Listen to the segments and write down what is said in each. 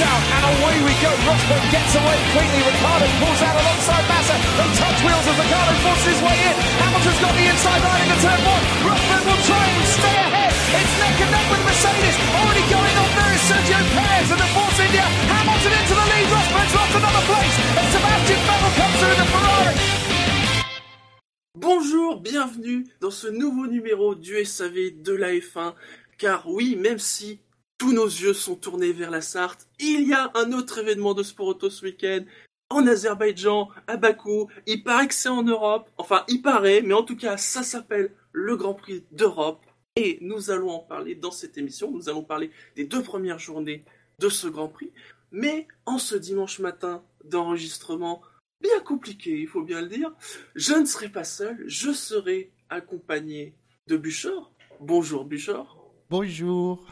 out, and away we go. Rosberg gets away quickly. Ricardo pulls out alongside Massa. They touch wheels as Ricardo forces his way in. Hamilton's got the inside line into turn one. Rosberg will try and stay ahead. It's neck and neck with Mercedes. Already going on there is Sergio Perez and the Force India. Hamilton into the lead. Rosberg's lost another place. And Sebastian Vettel comes through the Ferrari. Bonjour, bienvenue dans ce nouveau numéro du SAV de la F1. Car oui, même si tous nos yeux sont tournés vers la Sarthe, il y a un autre événement de sport auto ce week-end. En Azerbaïdjan, à Bakou, il paraît que c'est en Europe, enfin il paraît, mais en tout cas ça s'appelle le Grand Prix d'Europe. Et nous allons en parler dans cette émission, nous allons parler des deux premières journées de ce Grand Prix. Mais en ce dimanche matin d'enregistrement, bien compliqué, il faut bien le dire, je ne serai pas seul, je serai accompagné de Buchor. Bonjour Buchor. Bonjour.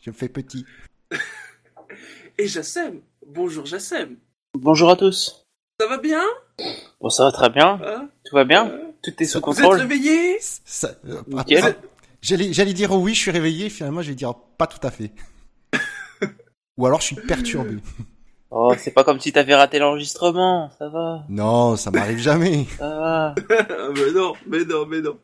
Je me fais petit. Et Jassem. Bonjour Jassem. Bonjour à tous. Ça va bien? Bon, ça va très bien. Hein Tout va bien Euh, Tout est sous Vous êtes contrôle réveillé? Ça- euh, Nickel. ah, J'allais j'allais dire oui, je suis réveillé, finalement je vais dire pas tout à fait. Ou alors je suis perturbé. Oh, c'est pas comme si t'avais raté l'enregistrement. Ça va, Non, ça m'arrive jamais. ça va. mais non, mais non, mais non.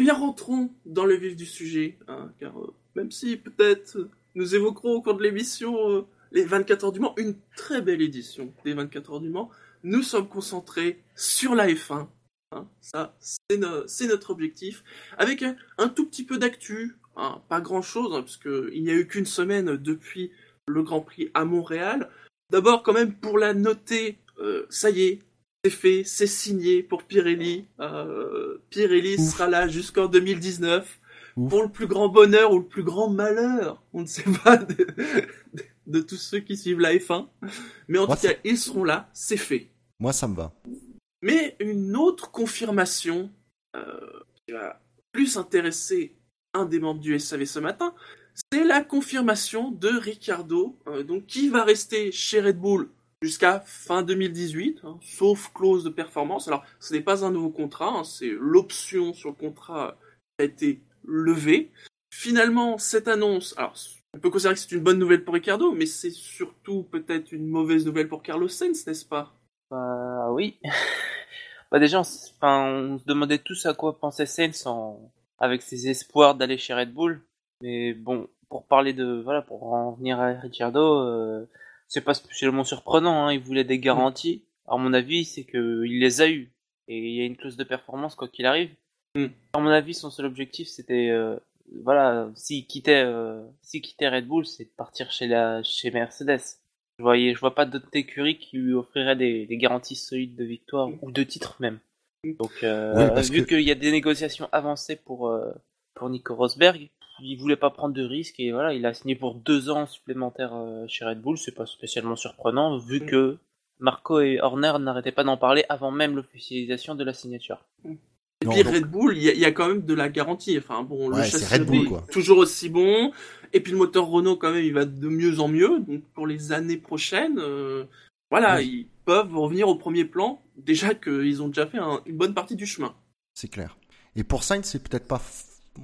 Eh Bien rentrons dans le vif du sujet, hein, car euh, même si peut-être nous évoquerons au cours de l'émission euh, les 24 heures du Mans, une très belle édition des 24 heures du Mans, nous sommes concentrés sur la F1. hein. ça, c'est no- c'est notre objectif, avec un, un tout petit peu d'actu, hein, pas grand-chose, hein, parce que il n'y a eu qu'une semaine depuis le Grand Prix à Montréal. D'abord, quand même, pour la noter, euh, ça y est, c'est fait, c'est signé pour Pirelli. Euh, Pirelli Ouf. sera là jusqu'en 2019 Ouf. pour le plus grand bonheur ou le plus grand malheur, on ne sait pas, de, de- de tous ceux qui suivent la F1. Mais en Moi, tout cas, ils seront là, c'est fait. Moi ça me va. Mais une autre confirmation euh, qui va plus intéresser un des membres du SAV ce matin, c'est la confirmation de Ricardo, euh, donc qui va rester chez Red Bull jusqu'à fin 2018, hein, sauf clause de performance. Alors, ce n'est pas un nouveau contrat, hein, c'est l'option sur le contrat qui a été levée. Finalement, cette annonce, alors on peut considérer que c'est une bonne nouvelle pour Ricardo, mais c'est surtout peut-être une mauvaise nouvelle pour Carlos Sainz, n'est-ce pas? Bah oui. bah déjà, on, s- enfin, on se demandait tous à quoi pensait Sainz en... avec ses espoirs d'aller chez Red Bull. Mais bon, pour parler de... Voilà, pour en venir à Ricciardo, euh, c'est pas spécialement surprenant. Hein, il voulait des garanties. À mon avis, c'est que il les a eues. Et il y a une clause de performance quoi qu'il arrive. Mm. À mon avis, son seul objectif, c'était... euh, voilà, s'il quittait, euh, s'il quittait Red Bull, c'est de partir chez, la, chez Mercedes. Je voyais, je vois pas d'autres écuries qui lui offriraient des, des garanties solides de victoire ou de titre même. Donc, euh, Oui, vu que- qu'il y a des négociations avancées pour euh, pour Nico Rosberg, il voulait pas prendre de risques et voilà, il a signé pour deux ans supplémentaires euh, chez Red Bull. C'est pas spécialement surprenant vu Mm. que Marco et Horner n'arrêtaient pas d'en parler avant même l'officialisation de la signature. Et puis donc- Red Bull, il y, a- il y a quand même de la garantie. Enfin bon, le Ouais, châssis Red Bull, quoi. toujours aussi bon. Et puis le moteur Renault, quand même, il va de mieux en mieux. Donc pour les années prochaines, euh, voilà, Oui. ils peuvent revenir au premier plan. Déjà qu'ils ont déjà fait un- une bonne partie du chemin. C'est clair. Et pour Sainz, c'est peut-être pas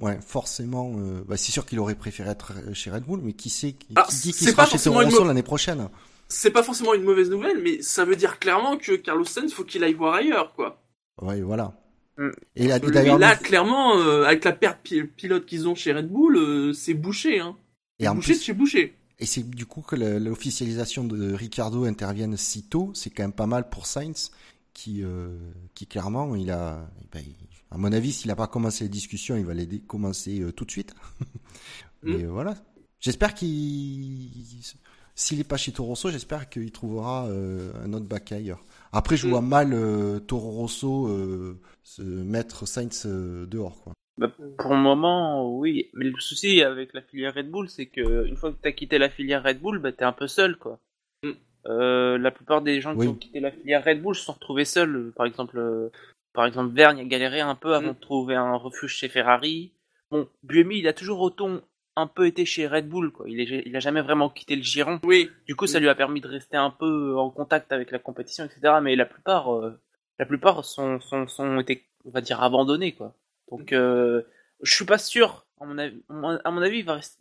ouais, forcément. euh, bah, c'est sûr qu'il aurait préféré être chez Red Bull, mais qui sait qui, Alors, qui dit qu'il sera chez Toro Rosso l'année prochaine C'est pas forcément une mauvaise nouvelle, mais ça veut dire clairement que Carlos Sainz, faut qu'il aille voir ailleurs, quoi. Ouais, voilà. Mm. Et là, d'ailleurs, là, nous- clairement, euh, avec la perte pi- pilote qu'ils ont chez Red Bull, euh, c'est bouché, hein. et en bouché de plus, chez bouché. et c'est du coup que l'officialisation de Ricardo intervienne si tôt, c'est quand même pas mal pour Sainz, qui, euh, qui clairement, il a, ben, il- à mon avis, s'il n'a pas commencé les discussions, il va les commencer euh, tout de suite. Mais euh, voilà. J'espère qu'il, s'il est pas chez Toro Rosso, j'espère qu'il trouvera euh, un autre bac ailleurs. Après, je Mm. vois mal euh, Toro Rosso euh, se mettre Sainz euh, dehors, quoi. Bah, pour le moment, oui. Mais le souci avec la filière Red Bull, c'est que une fois que t'as quitté la filière Red Bull, bah t'es un peu seul, quoi. Mm. Euh, la plupart des gens Oui. qui ont quitté la filière Red Bull se sont retrouvés seuls. Par exemple, euh, par exemple, Vergne a galéré un peu avant Mm. de trouver un refuge chez Ferrari. Bon, Buemi, il a toujours autant un peu été chez Red Bull, quoi. Il, est, il a jamais vraiment quitté le giron. Oui, Du coup, ça lui a permis de rester un peu en contact avec la compétition, etc. Mais la plupart, euh, la plupart sont, sont, sont été, on va dire, abandonnés, quoi. Donc, euh, je suis pas sûr. À mon avis, à mon avis, il va rester,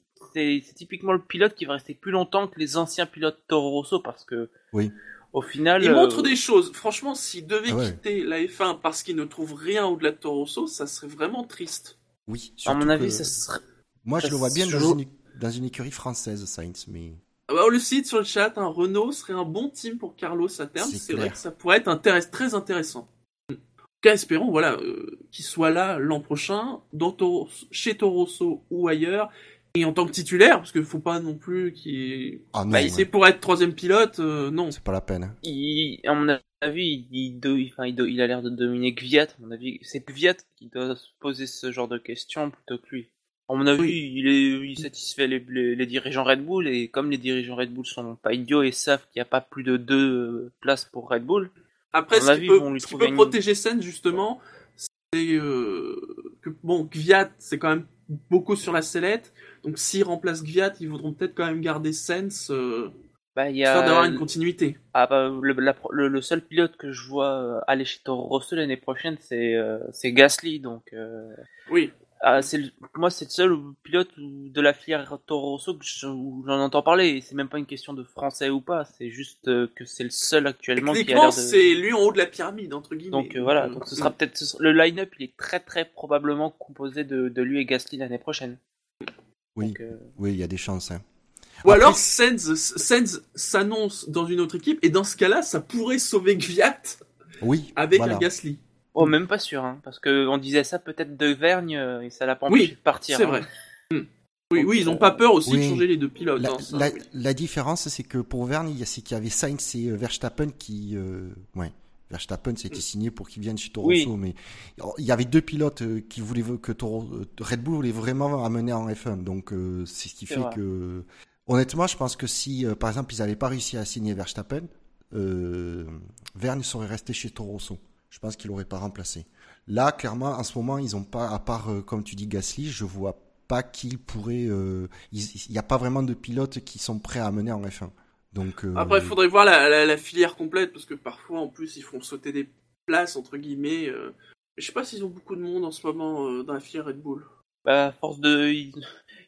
c'est typiquement le pilote qui va rester plus longtemps que les anciens pilotes Toro Rosso parce que Oui. au final Il euh, montre des choses. Franchement, s'il devait Ah ouais. quitter la F1 parce qu'il ne trouve rien au-delà de Toro Rosso, ça serait vraiment triste. Oui. à mon avis ça serait Moi, je le vois bien dans une, dans une écurie française, Sainz, mais on le cite sur le chat, un Renault serait un bon team pour Carlos à terme. C'est vrai que ça pourrait être intéress- très intéressant. En tout cas, espérons voilà, euh, qu'il soit là l'an prochain, dans Toro- chez Toro Rosso ou ailleurs, et en tant que titulaire, parce qu'il faut pas non plus qu'il... ah non, Bah, ouais, c'est pour être troisième pilote, euh, non. c'est pas la peine. hein. il, à mon avis, il, il, do- enfin, il, do- il a l'air de dominer Gviat. À mon avis, c'est Gviat qui doit se poser ce genre de questions plutôt que lui. À mon avis, Oui. il, est, il satisfait les, les, les dirigeants Red Bull et comme les dirigeants Red Bull sont pas idiots et savent qu'il n'y a pas plus de deux euh, places pour Red Bull, Après, ce qui peut, ce qui protéger Sen, justement, c'est euh, que, bon, Gviat, c'est quand même beaucoup sur la sellette, donc s'ils remplacent Gviat, ils voudront peut-être quand même garder Sens, euh, bah, il y a d'avoir une continuité. ah, bah, le, la- le, le seul pilote que je vois euh, aller chez Toro Rosso l'année prochaine, c'est euh, Gasly. Donc, euh, Oui. Ah, c'est le- moi, c'est le seul pilote de la filière Toro Rosso que je- où j'en entends parler. Et c'est même pas une question de français ou pas, c'est juste euh, que c'est le seul actuellement qui a l'air de. c'est lui en haut de la pyramide, entre guillemets. Donc euh, voilà, Euh, donc ce sera peut-être ce sera- le line-up, il est très très probablement composé de, de lui et Gasly l'année prochaine. Oui, Donc, euh, oui, il y a des chances. hein. Ou Après- alors, Sens, Sens s'annonce dans une autre équipe, et dans ce cas-là, ça pourrait sauver Gviat Oui, avec voilà. un Gasly. Oh, même pas sûr, hein, parce que on disait ça peut-être de Vergne euh, et ça l'a pas Oui, empêché de partir. C'est hein. vrai. Hmm. Oui, Donc, oui, ils ont euh, pas peur aussi de oui. changer les deux pilotes. La, hein, ça, la- oui. la différence, c'est que pour Verne, il y a- c'est qu'il y avait Sainz et euh, Verstappen qui, euh, ouais, Verstappen s'était signé pour qu'il vienne chez Toro Oui. Rosso, mais il y avait deux pilotes euh, qui voulaient que Toro, euh, Red Bull voulait vraiment amener en F1, donc euh, c'est ce qui fait vrai. que, honnêtement, je pense que si, euh, par exemple, ils n'avaient pas réussi à signer Verstappen, euh, Verne serait resté chez Toro Rosso. Je pense qu'il l'aurait pas remplacé. Là, clairement, en ce moment, ils ont pas, à part, euh, comme tu dis, Gasly, je vois pas qui pourrait. euh, Il n'y a pas vraiment de pilotes qui sont prêts à amener en F1. Donc, euh, Après, il faudrait voir la, la- la filière complète, parce que parfois, en plus, ils font sauter des places, entre guillemets. euh. Je sais pas s'ils ont beaucoup de monde en ce moment euh, dans la filière Red Bull. Bah, force de. Il,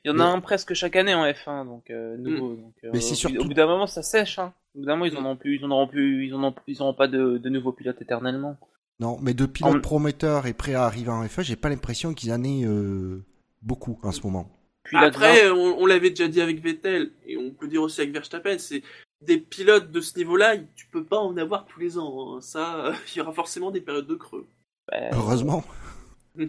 y en a un presque chaque année en F1, donc euh, nouveau. Donc, euh, Mais c'est au- surtout- Au bout d'un moment, ça sèche. Hein. Au bout d'un moment, ils Mm. en auront plus, ils en auront plus, ils en ils auront pas de, de nouveaux pilotes éternellement. Non, mais de pilotes En- prometteurs et prêts à arriver en F1, j'ai pas l'impression qu'ils en aient euh, beaucoup en ce moment. Puis la Après, on, on l'avait déjà dit avec Vettel, et on peut dire aussi avec Verstappen, c'est des pilotes de ce niveau-là, tu peux pas en avoir tous les ans. hein. Ça, il y aura forcément des périodes de creux. bah, Heureusement.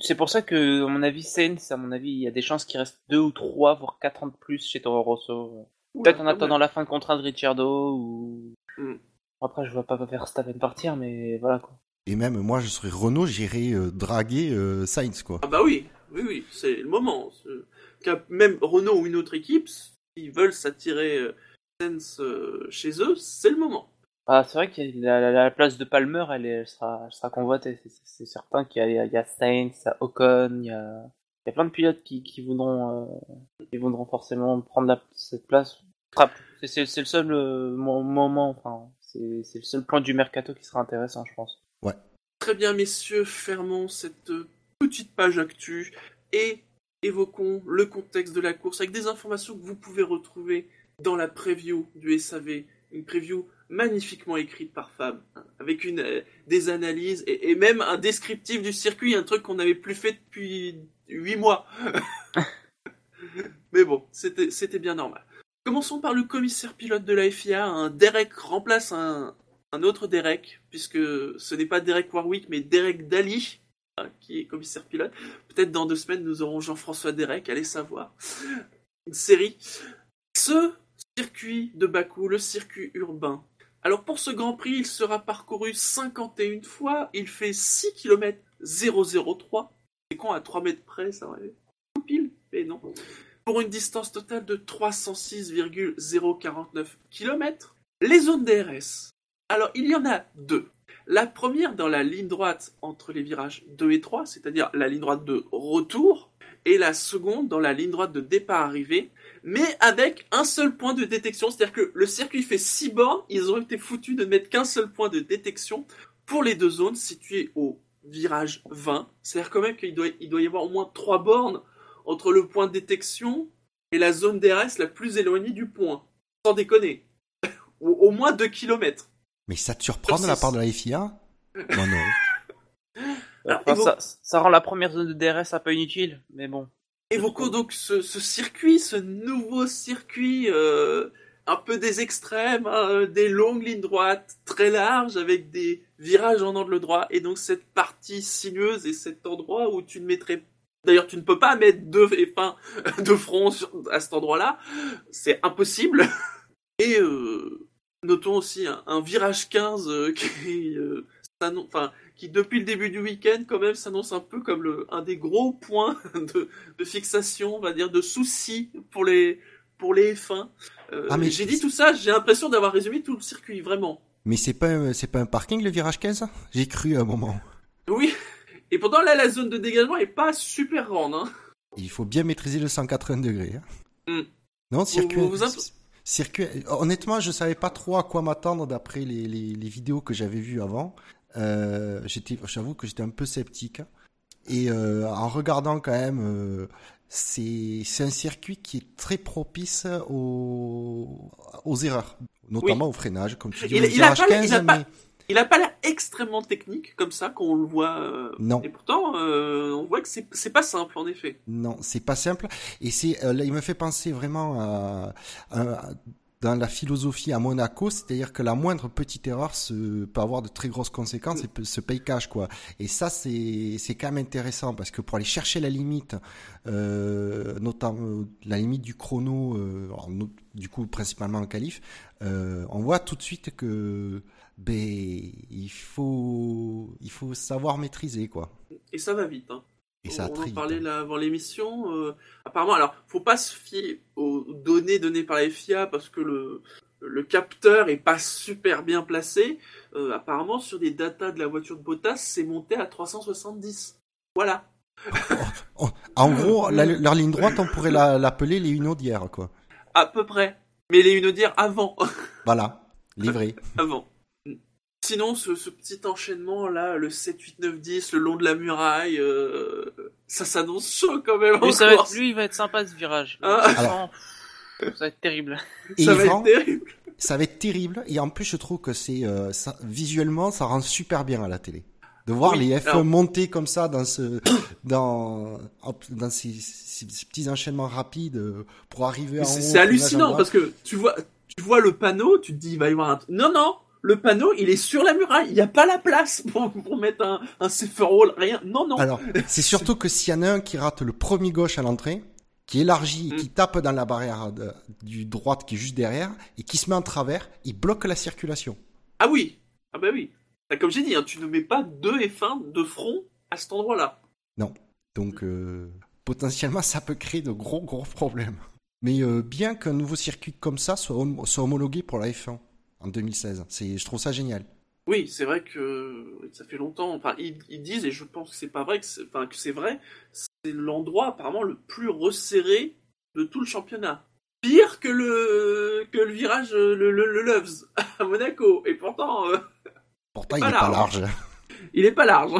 C'est pour ça que, à mon avis, Sainz, à mon avis, il y a des chances qu'il reste deux ou trois, voire quatre ans de plus chez Toro Rosso. Peut-être en Oula, attendant la fin de contrat de Ricciardo ou. Mm. Après, je vois pas Verstappen partir, mais voilà quoi. Et même moi, je serais Renault, j'irais euh, draguer euh, Sainz, quoi. Ah bah oui, oui, oui, c'est le moment. Même Renault ou une autre équipe, s'ils veulent s'attirer euh, Sens euh, chez eux, c'est le moment. Ah, c'est vrai que la, la- la place de Palmer, elle, est- elle sera, elle sera convoitée. C'est- C'est c'est certain qu'il y a, il y a Sainz, il y a Ocon, il y a, il y a plein de pilotes qui, qui voudront, euh, qui voudront forcément prendre la- cette place. C'est c'est- c'est le seul euh, mo- moment, enfin, c'est c'est le seul point du mercato qui sera intéressant, je pense. Très bien, messieurs, fermons cette euh, petite page actu et évoquons le contexte de la course avec des informations que vous pouvez retrouver dans la preview du SAV, une preview magnifiquement écrite par Fab, hein, avec euh, des analyses et, même un descriptif du circuit, un truc qu'on n'avait plus fait depuis huit mois. Mais bon, c'était bien normal. Commençons par le commissaire pilote de la FIA. Derek remplace un, un autre Derek, puisque ce n'est pas Derek Warwick, mais Derek Daly, hein, qui est commissaire pilote. Peut-être dans deux semaines, nous aurons Jean-François Derek, allez savoir. Une série. Ce circuit de Bakou, le circuit urbain. Alors pour ce Grand Prix, il sera parcouru 51 fois. Il fait 6 km 003. C'est con à 3 mètres près, ça aurait pile, mais non. Pour une distance totale de 306,049 km. Les zones DRS. Alors, il y en a deux. La première dans la ligne droite entre les virages 2 et 3, c'est-à-dire la ligne droite de retour, et la seconde dans la ligne droite de départ-arrivée, mais avec un seul point de détection. C'est-à-dire que le circuit fait 6 bornes, ils ont été foutus de mettre qu'un seul point de détection pour les deux zones situées au virage 20. C'est-à-dire quand même qu'il doit, y avoir au moins 3 bornes entre le point de détection est la zone DRS la plus éloignée du point. Sans déconner. au, au moins 2 km. Mais ça te surprend de la part de la FIA Moi non. Alors, Enfin, évo- ça, ça rend la première zone de DRS un peu inutile, mais bon. Évoquons donc ce, ce circuit, ce nouveau circuit euh, un peu des extrêmes, hein, des longues lignes droites très larges avec des virages en angle droit et donc cette partie sinueuse et cet endroit où tu ne mettrais D'ailleurs, tu ne peux pas mettre deux F1 de front sur- à cet endroit-là. C'est impossible. Et euh, notons aussi un, un virage 15 euh, qui, euh, enfin, qui, depuis le début du week-end, quand même, s'annonce un peu comme le, un des gros points de, de fixation, on va dire, de soucis pour les, pour les F1. Euh, Ah, mais- j'ai dit tout ça, j'ai l'impression d'avoir résumé tout le circuit, vraiment. Mais c'est pas, un- c'est pas un parking le virage 15 J'ai cru à un moment. Oui. Et pourtant, là, la zone de dégagement est pas super grande. Hein. Il faut bien maîtriser le 180 degrés. hein. Hmm. Non, circuit. vous vous circuit. Honnêtement, je savais pas trop à quoi m'attendre d'après les, les, les vidéos que j'avais vues avant. Euh, j'étais, j'avoue que j'étais un peu sceptique. Et euh, en regardant quand même, euh, c'est un circuit qui est très propice aux, aux erreurs, notamment au freinage, comme tu dis. Il- le il a virage pas- il 15, a pas- mais Il a pas l'air extrêmement technique comme ça quand on le voit. euh, Non. Et pourtant, euh, on voit que c'est c'est pas simple en effet. Non, c'est pas simple. Et c'est, euh, là, il me fait penser vraiment à, à- dans la philosophie à Monaco, c'est-à-dire que la moindre petite erreur se, peut avoir de très grosses conséquences et peut, se paye cash, quoi. Et ça, c'est, c'est quand même intéressant parce que pour aller chercher la limite, notamment la limite du chrono, alors, du coup principalement en qualif, on voit tout de suite que, ben, il faut, il faut savoir maîtriser, quoi. Et ça va vite. Hein. Et ça on en parlait hein. là avant l'émission. euh, apparemment, alors, faut pas se fier aux données données par la FIA parce que le, le capteur est pas super bien placé. Euh, apparemment, sur des datas de la voiture de Bottas, c'est monté à 370. Voilà. En gros, la- leur ligne droite, on pourrait la- l'appeler les unodières, quoi. À peu près. Mais les unodières avant. Voilà, livré. avant. Sinon, ce, ce petit enchaînement là, le 7, 8, 9, 10, le long de la muraille, euh, ça s'annonce chaud quand même. en Lui, ça va être, lui, il va être sympa ce virage. Ah. Alors. Ça va être terrible. Et ça va être terrible. ça va être terrible. Et en plus, je trouve que c'est euh, ça, visuellement, ça rend super bien à la télé. De voir Oui, les F1 alors- monter comme ça dans ce, dans, dans ces, ces- ces petits enchaînements rapides euh, pour arriver haut. C'est à hallucinant parce que tu vois, tu vois le panneau, tu te dis il va y avoir un. truc. Non non, le panneau il est sur la muraille, il n'y a pas la place pour, pour mettre un, un rien. Non non. Alors, c'est surtout que s'il y en a un qui rate le premier gauche à l'entrée, qui élargit et qui Mm. tape dans la barrière de- du droite qui est juste derrière et qui se met en travers, il bloque la circulation. Ah oui, ah bah oui. Bah, Comme j'ai dit, hein, tu ne mets pas deux F1 de front à cet endroit-là. Donc euh, potentiellement ça peut créer de gros gros problèmes. Mais euh, bien qu'un nouveau circuit comme ça soit, hom- soit homologué pour la F1 en 2016, c'est je trouve ça génial. Oui, c'est vrai que ça fait longtemps. Enfin, ils, ils disent, et je pense que c'est pas vrai, que c'est, enfin, vrai, c'est l'endroit apparemment le plus resserré de tout le championnat. Pire que le que le virage, le, le, le Loves à Monaco. Et pourtant, euh, Pourtant il Pas est pas large. il est pas large.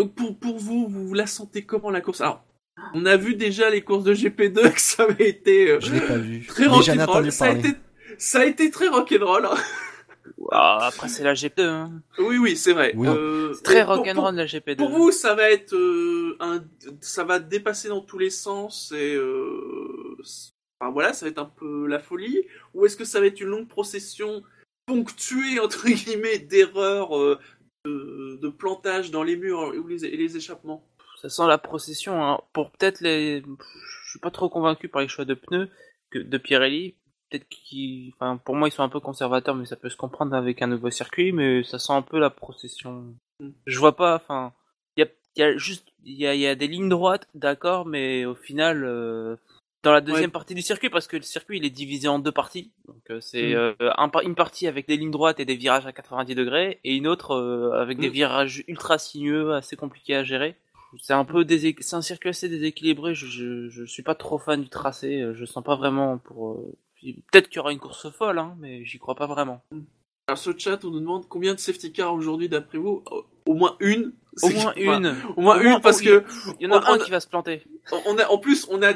Donc pour, pour vous, vous la sentez comment la course? Alors, on a vu déjà les courses de GP2 que ça avait été euh, Je l'ai pas vu. très rock'n'roll. Ça a été ça a été très rock'n'roll. hein. Ah, après, c'est la GP2. Hein. Oui, oui, c'est vrai. Oui. Euh, très rock'n'roll la GP2. Pour vous, ça va être euh, un, ça va dépasser dans tous les sens et euh, enfin, voilà, ça va être un peu la folie. Ou est-ce que ça va être une longue procession ponctuée entre guillemets d'erreurs, euh, de, de plantage dans les murs ou les, et les échappements? Ça sent la procession. Hein. Pour peut-être les. Je suis pas trop convaincu par les choix de pneus que de Pirelli. Peut-être qu'ils. Enfin, pour moi, ils sont un peu conservateurs, mais ça peut se comprendre avec un nouveau circuit. Mais ça sent un peu la procession. Je vois pas. Enfin, il y a, il y a juste. Il y a, il y a des lignes droites, d'accord, mais au final. euh, Dans la deuxième Ouais. partie du circuit, parce que le circuit il est divisé en deux parties, donc euh, c'est Mm. euh, un une partie avec des lignes droites et des virages à 90 degrés, et une autre avec des Mm. virages ultra sinueux, assez compliqués à gérer. C'est un peu déséqu- c'est un circuit assez déséquilibré. Je, je, je suis pas trop fan du tracé. Je sens pas vraiment pour. Peut-être qu'il y aura une course folle, hein, mais j'y crois pas vraiment. Alors sur le chat, on nous demande combien de safety cars aujourd'hui d'après vous? Au- moins une? Au moins enfin, une. Au moins Au une moins- parce que Il y en a on- un qui va se planter. on a, en plus on a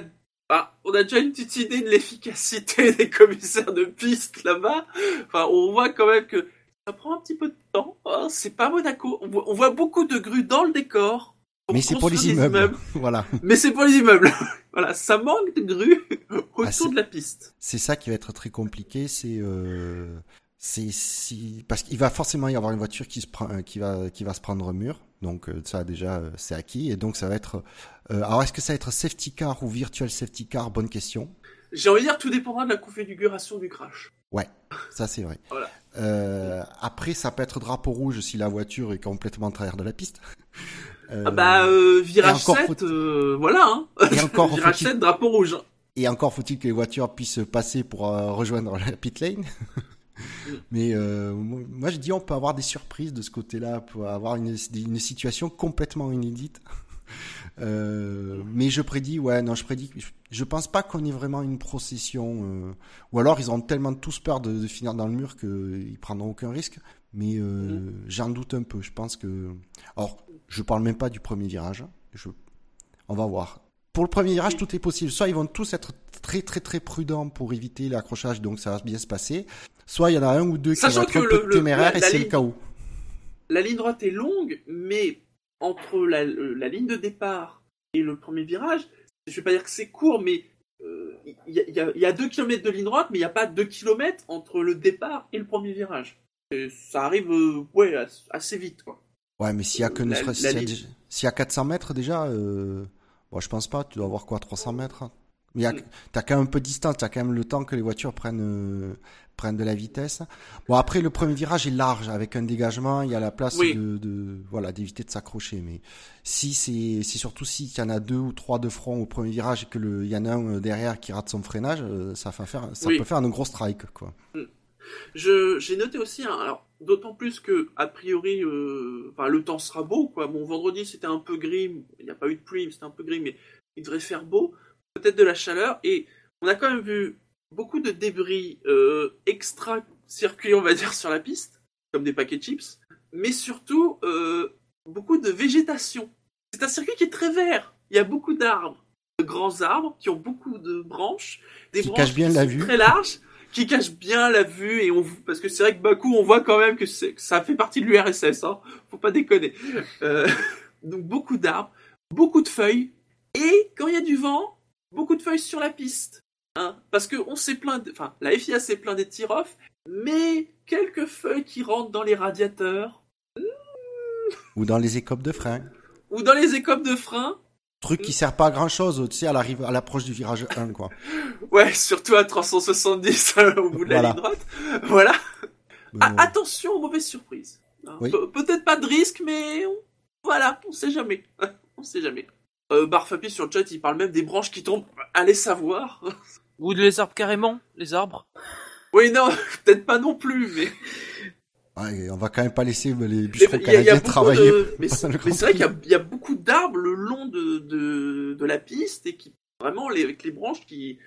Ah, on a déjà une petite idée de l'efficacité des commissaires de piste là-bas. Enfin, on voit quand même que ça prend un petit peu de temps. hein. C'est pas Monaco. On voit, on voit beaucoup de grues dans le décor. Mais c'est pour les immeubles. voilà. Mais c'est pour les immeubles. voilà, ça manque de grues autour Ah, de la piste. C'est ça qui va être très compliqué, c'est euh, c'est si parce qu'il va forcément y avoir une voiture qui se prend euh, qui va qui va se prendre un mur. Donc euh, ça déjà euh, c'est acquis et donc ça va être alors est-ce que ça va être safety car ou virtual safety car? Bonne question. J'ai envie de dire, tout dépendra de la configuration du crash. Ça c'est vrai. Voilà. Euh, après ça peut être drapeau rouge si la voiture est complètement en travers de la piste. Euh, Ah bah, euh, virage encore 7, faut- euh, voilà. Hein. et encore virage faut-il 7, drapeau rouge. Et encore faut-il que les voitures puissent passer pour euh, rejoindre la pit lane. Mais euh, moi je dis on peut avoir des surprises de ce côté-là, pour avoir une, une situation complètement inédite. Euh, mais je prédis, ouais, non, je prédis, je, pense pas qu'on ait vraiment une procession, euh, ou alors ils ont tellement tous peur de, de finir dans le mur qu'ils prendront aucun risque. Mais euh, j'en doute un peu. Je pense que, alors, je parle même pas du premier virage. Je, on va voir. Pour le premier virage, tout est possible. Soit ils vont tous être très très très prudents pour éviter l'accrochage, donc ça va bien se passer. Soit il y en a un ou deux qui vont être un peu téméraires et c'est le ligne- chaos. La ligne droite est longue, mais entre la, euh, la ligne de départ et le premier virage, je vais pas dire que c'est court, mais euh, il y, a- il y a- il y a 2 km de ligne droite, mais il n'y a pas 2 km entre le départ et le premier virage. Et ça arrive euh, ouais, as- assez vite. Quoi. Ouais, mais s'il y a que ne La- serait-ce- s'il y y a 400 mètres déjà, euh, bon, je pense pas. Tu dois avoir quoi, 300 mètres hein. Mais il y a- Mm. t'as quand même un peu de distance. T'as quand même le temps que les voitures prennent euh, prennent de la vitesse. Bon, après le premier virage est large avec un dégagement. Il y a la place Oui. de, de voilà d'éviter de s'accrocher. Mais si c'est c'est surtout si il y en a deux ou trois de front au premier virage et que le il y en a un euh, derrière qui rate son freinage, euh, ça fait faire ça Oui. peut faire un gros strike quoi. J'ai noté aussi, hein, alors d'autant plus que a priori, euh, enfin, le temps sera beau. Quoi. Bon, vendredi c'était un peu gris, il n'y a pas eu de pluie, c'était un peu gris, mais il devrait faire beau, peut-être de la chaleur, et on a quand même vu beaucoup de débris euh, extra circuits, on va dire, sur la piste, comme des paquets de chips, mais surtout euh, beaucoup de végétation. C'est un circuit qui est très vert. Il y a beaucoup d'arbres, de grands arbres qui ont beaucoup de branches, des Qui branches cachent bien qui la sont vue. très larges qui cache bien la vue et on parce que c'est vrai que Bakou on voit quand même que, ça fait partie de l'URSS hein. Faut pas déconner. Euh, donc beaucoup d'arbres beaucoup de feuilles et quand il y a du vent beaucoup de feuilles sur la piste hein. Parce que on s'est plaint de- enfin la FIA s'est plaint des tir-off mais quelques feuilles qui rentrent dans les radiateurs Ou dans les écopes de frein. ou dans les écopes de frein Truc qui sert pas à grand chose, tu sais, à l'arrivée, à l'approche du virage 1, quoi. ouais surtout à 370 au bout de la Voilà. ligne droite voilà Ah, attention aux mauvaises surprises. Hein, Oui. pe- Peut-être pas de risque, mais on- voilà, on sait jamais. on sait jamais. Euh, Barfapi sur le chat, il parle même des branches qui tombent. Allez savoir. Ou les arbres carrément, les arbres. oui, non, peut-être pas non plus, mais Ouais, on va quand même pas laisser les bûcherons canadiens travailler. de- Mais c'est vrai qu'il y y, a beaucoup d'arbres le long de, de, de la piste et qui vraiment les, avec les branches qui,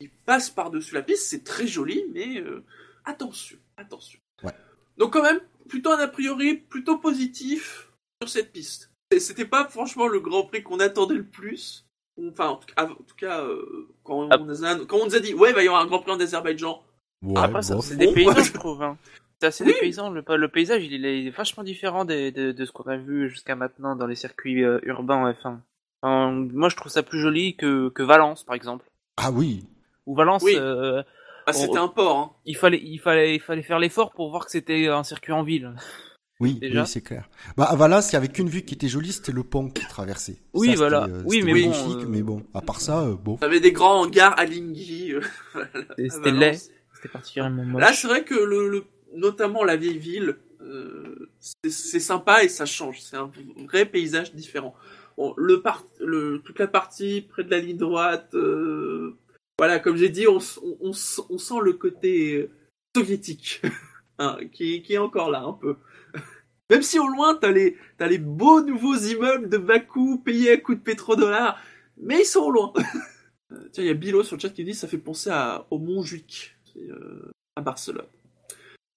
qui passent par-dessus la piste, c'est très joli, mais euh, attention, attention. Ouais. Donc quand même, plutôt un a priori plutôt positif sur cette piste. Et C'était pas franchement le Grand Prix qu'on attendait le plus. Enfin, en tout cas, en tout cas, euh, quand, on Ah. nous a, quand on nous a dit ouais, il va y avoir un Grand Prix en Azerbaïdjan. Ouais, Après, ça, bof. c'est bon. des paysans, je trouve. Hein. C'est assez Oui. des paysans. Le, le paysage, il est, il est vachement différent des- de, de ce qu'on a vu jusqu'à maintenant dans les circuits euh, urbains en F1. Enfin, moi, je trouve ça plus joli que, que Valence, par exemple. Ah oui. Ou Valence, Oui. euh, Ah, c'était un port. Hein. il fallait, il fallait, il fallait faire l'effort pour voir que c'était un circuit en ville. Oui, Déjà. oui, c'est clair. Bah, à Valence, il y avait qu'une vue qui était jolie, c'était le pont qui traversait. Oui, Ça, voilà. euh, Oui, c'était mais bon, magnifique, euh, mais bon, à part ça, euh, bon. T'avais des grands hangars à Lingui. euh, C'était Valence. laid. C'était particulièrement moche. Là, c'est vrai que le, le- notamment la vieille ville, euh, c'est sympa et ça change. C'est un vrai paysage différent. Le par- toute la partie près de la ligne droite, euh, voilà, comme j'ai dit, on, sent le côté euh, soviétique hein, qui, est encore là un peu. Même si au loin, t'as les, les beaux nouveaux immeubles de Bakou payés à coups de pétrodollars, mais ils sont au loin. Tiens, il y a Bilo sur le chat qui dit ça fait penser à, au Montjuic, à Barcelone.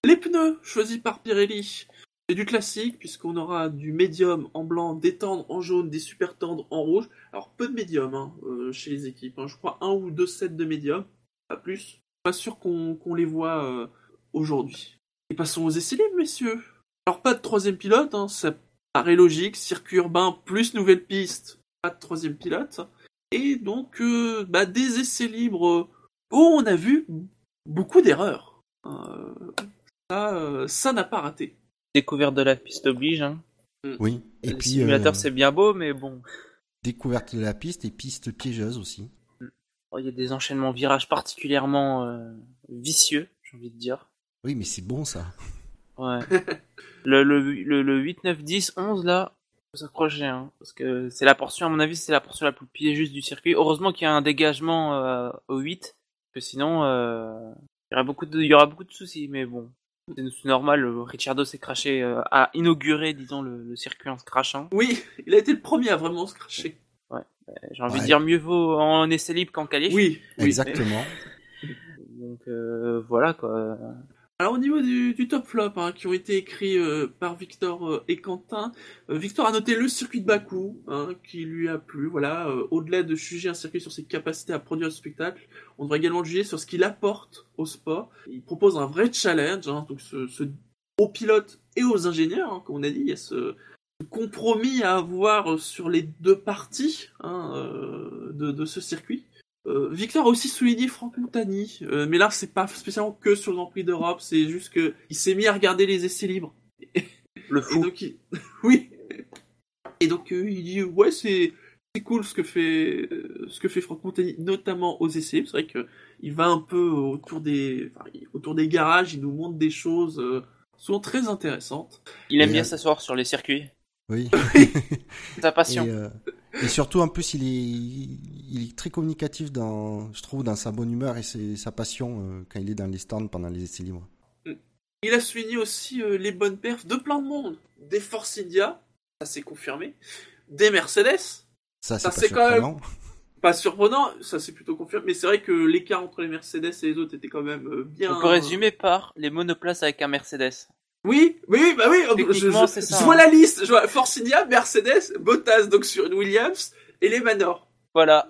Les pneus choisis par Pirelli. C'est du classique, puisqu'on aura du médium en blanc, des tendres en jaune, des super tendres en rouge. Alors, peu de médium hein, euh, chez les équipes. hein. Je crois un ou deux sets de médium, pas plus. Pas sûr qu'on les voit euh, aujourd'hui. Et passons aux essais libres, messieurs. Alors, pas de troisième pilote, hein, ça paraît logique. Circuit urbain plus nouvelle piste, pas de troisième pilote. Et donc, euh, bah, des essais libres où on a vu beaucoup d'erreurs. Ça, euh, ça n'a pas raté. Découverte de la piste oblige. Hein. Oui. Et le puis, simulateur, euh, c'est bien beau, mais bon. découverte de la piste et piste piégeuse aussi. Oh, Il y a des enchaînements virages particulièrement euh, vicieux, j'ai envie de dire. Oui, mais c'est bon ça. Ouais. le, le, le, le 8, 9, 10, 11, là, faut s'accrocher, hein. Parce que c'est la portion, à mon avis, c'est la portion la plus piégeuse du circuit. Heureusement qu'il y a un dégagement euh, au 8, que sinon, euh, il y aura beaucoup de, il y aura beaucoup de soucis, mais bon. C'est normal, euh, Ricciardo s'est craché, euh, a inauguré, disons, le, le circuit en se crachant. Oui, il a été le premier à vraiment se cracher. J'ai envie Ouais. de dire mieux vaut en essai libre qu'en qualif. Oui, oui. Exactement. Donc euh, voilà quoi. Alors au niveau du, top flop, hein, qui ont été écrits euh, par Victor euh, et Quentin, euh, Victor a noté le circuit de Bakou, hein, qui lui a plu. Voilà, au-delà de juger un circuit sur ses capacités à produire le spectacle, on devrait également le juger sur ce qu'il apporte au sport. Il propose un vrai challenge, hein, donc ce, ce- aux pilotes et aux ingénieurs, comme on a dit, il y a ce, compromis à avoir sur les deux parties de ce circuit. Euh, Victor a aussi souligné Franck Montagny, euh, mais là c'est pas spécialement que sur le Grand Prix d'Europe, c'est juste que il s'est mis à regarder les essais libres. Le Et fou. donc il... oui. Et donc euh, il dit ouais c'est c'est cool ce que fait ce que fait Franck Montagny, notamment aux essais. libres. C'est vrai que il va un peu autour des enfin, autour des garages, il nous montre des choses euh, souvent très intéressantes. Il aime Et, bien euh, s'asseoir sur les circuits. Oui. Sa Et, passion. euh, et surtout, en plus, il est, il est très communicatif dans, je trouve, dans sa bonne humeur et ses- sa passion euh, quand il est dans les stands pendant les essais libres. Il a souligné aussi euh, les bonnes perfs de plein de monde, des Force India, ça c'est confirmé, des Mercedes, Ça, c'est Ça, pas c'est quand même- surprenant. pas surprenant, ça c'est plutôt confirmé, mais c'est vrai que l'écart entre les Mercedes et les autres était quand même euh, bien. On peut résumer par les monoplaces avec un Mercedes. Oui, oui, bah oui, je, je- je vois hein. la liste, je vois Force India, Mercedes, Bottas donc sur une Williams et les Manor. Voilà.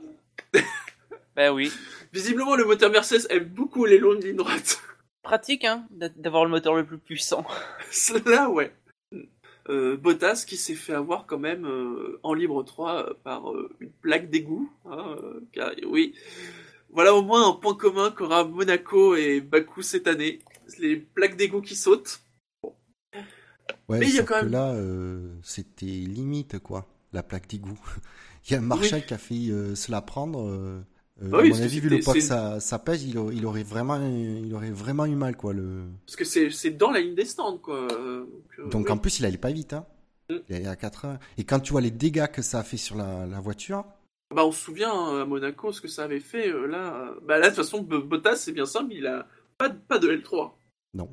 ben oui. Visiblement le moteur Mercedes aime beaucoup les longues lignes droites. Pratique, hein, d'a- d'avoir le moteur le plus puissant. Cela, ouais. Euh, Bottas qui s'est fait avoir quand même euh, en libre 3 euh, par une plaque d'égout. hein, car, oui. Voilà au moins un point commun qu'aura Monaco et Bakou cette année. Les plaques d'égout qui sautent. Ouais, Mais il y a sauf quand que même- là, euh, c'était limite, quoi, la plaque d'égout. il y a un Marshall qui a failli euh, se la prendre. euh, euh, Bah oui, à mon avis, vu le poids que ça, ça pèse, il aurait, il aurait vraiment, il aurait vraiment eu mal, quoi. Le... Parce que c'est dans la ligne des stands, quoi. Donc, Donc oui. en plus, il allait pas vite, hein. Mm. Il allait à 4 heures. Et quand tu vois les dégâts que ça a fait sur la, la voiture, Bah, on se souvient hein, à Monaco ce que ça avait fait. là, bah là, de toute façon, Bottas, c'est bien simple, il a pas de, pas de L3. non.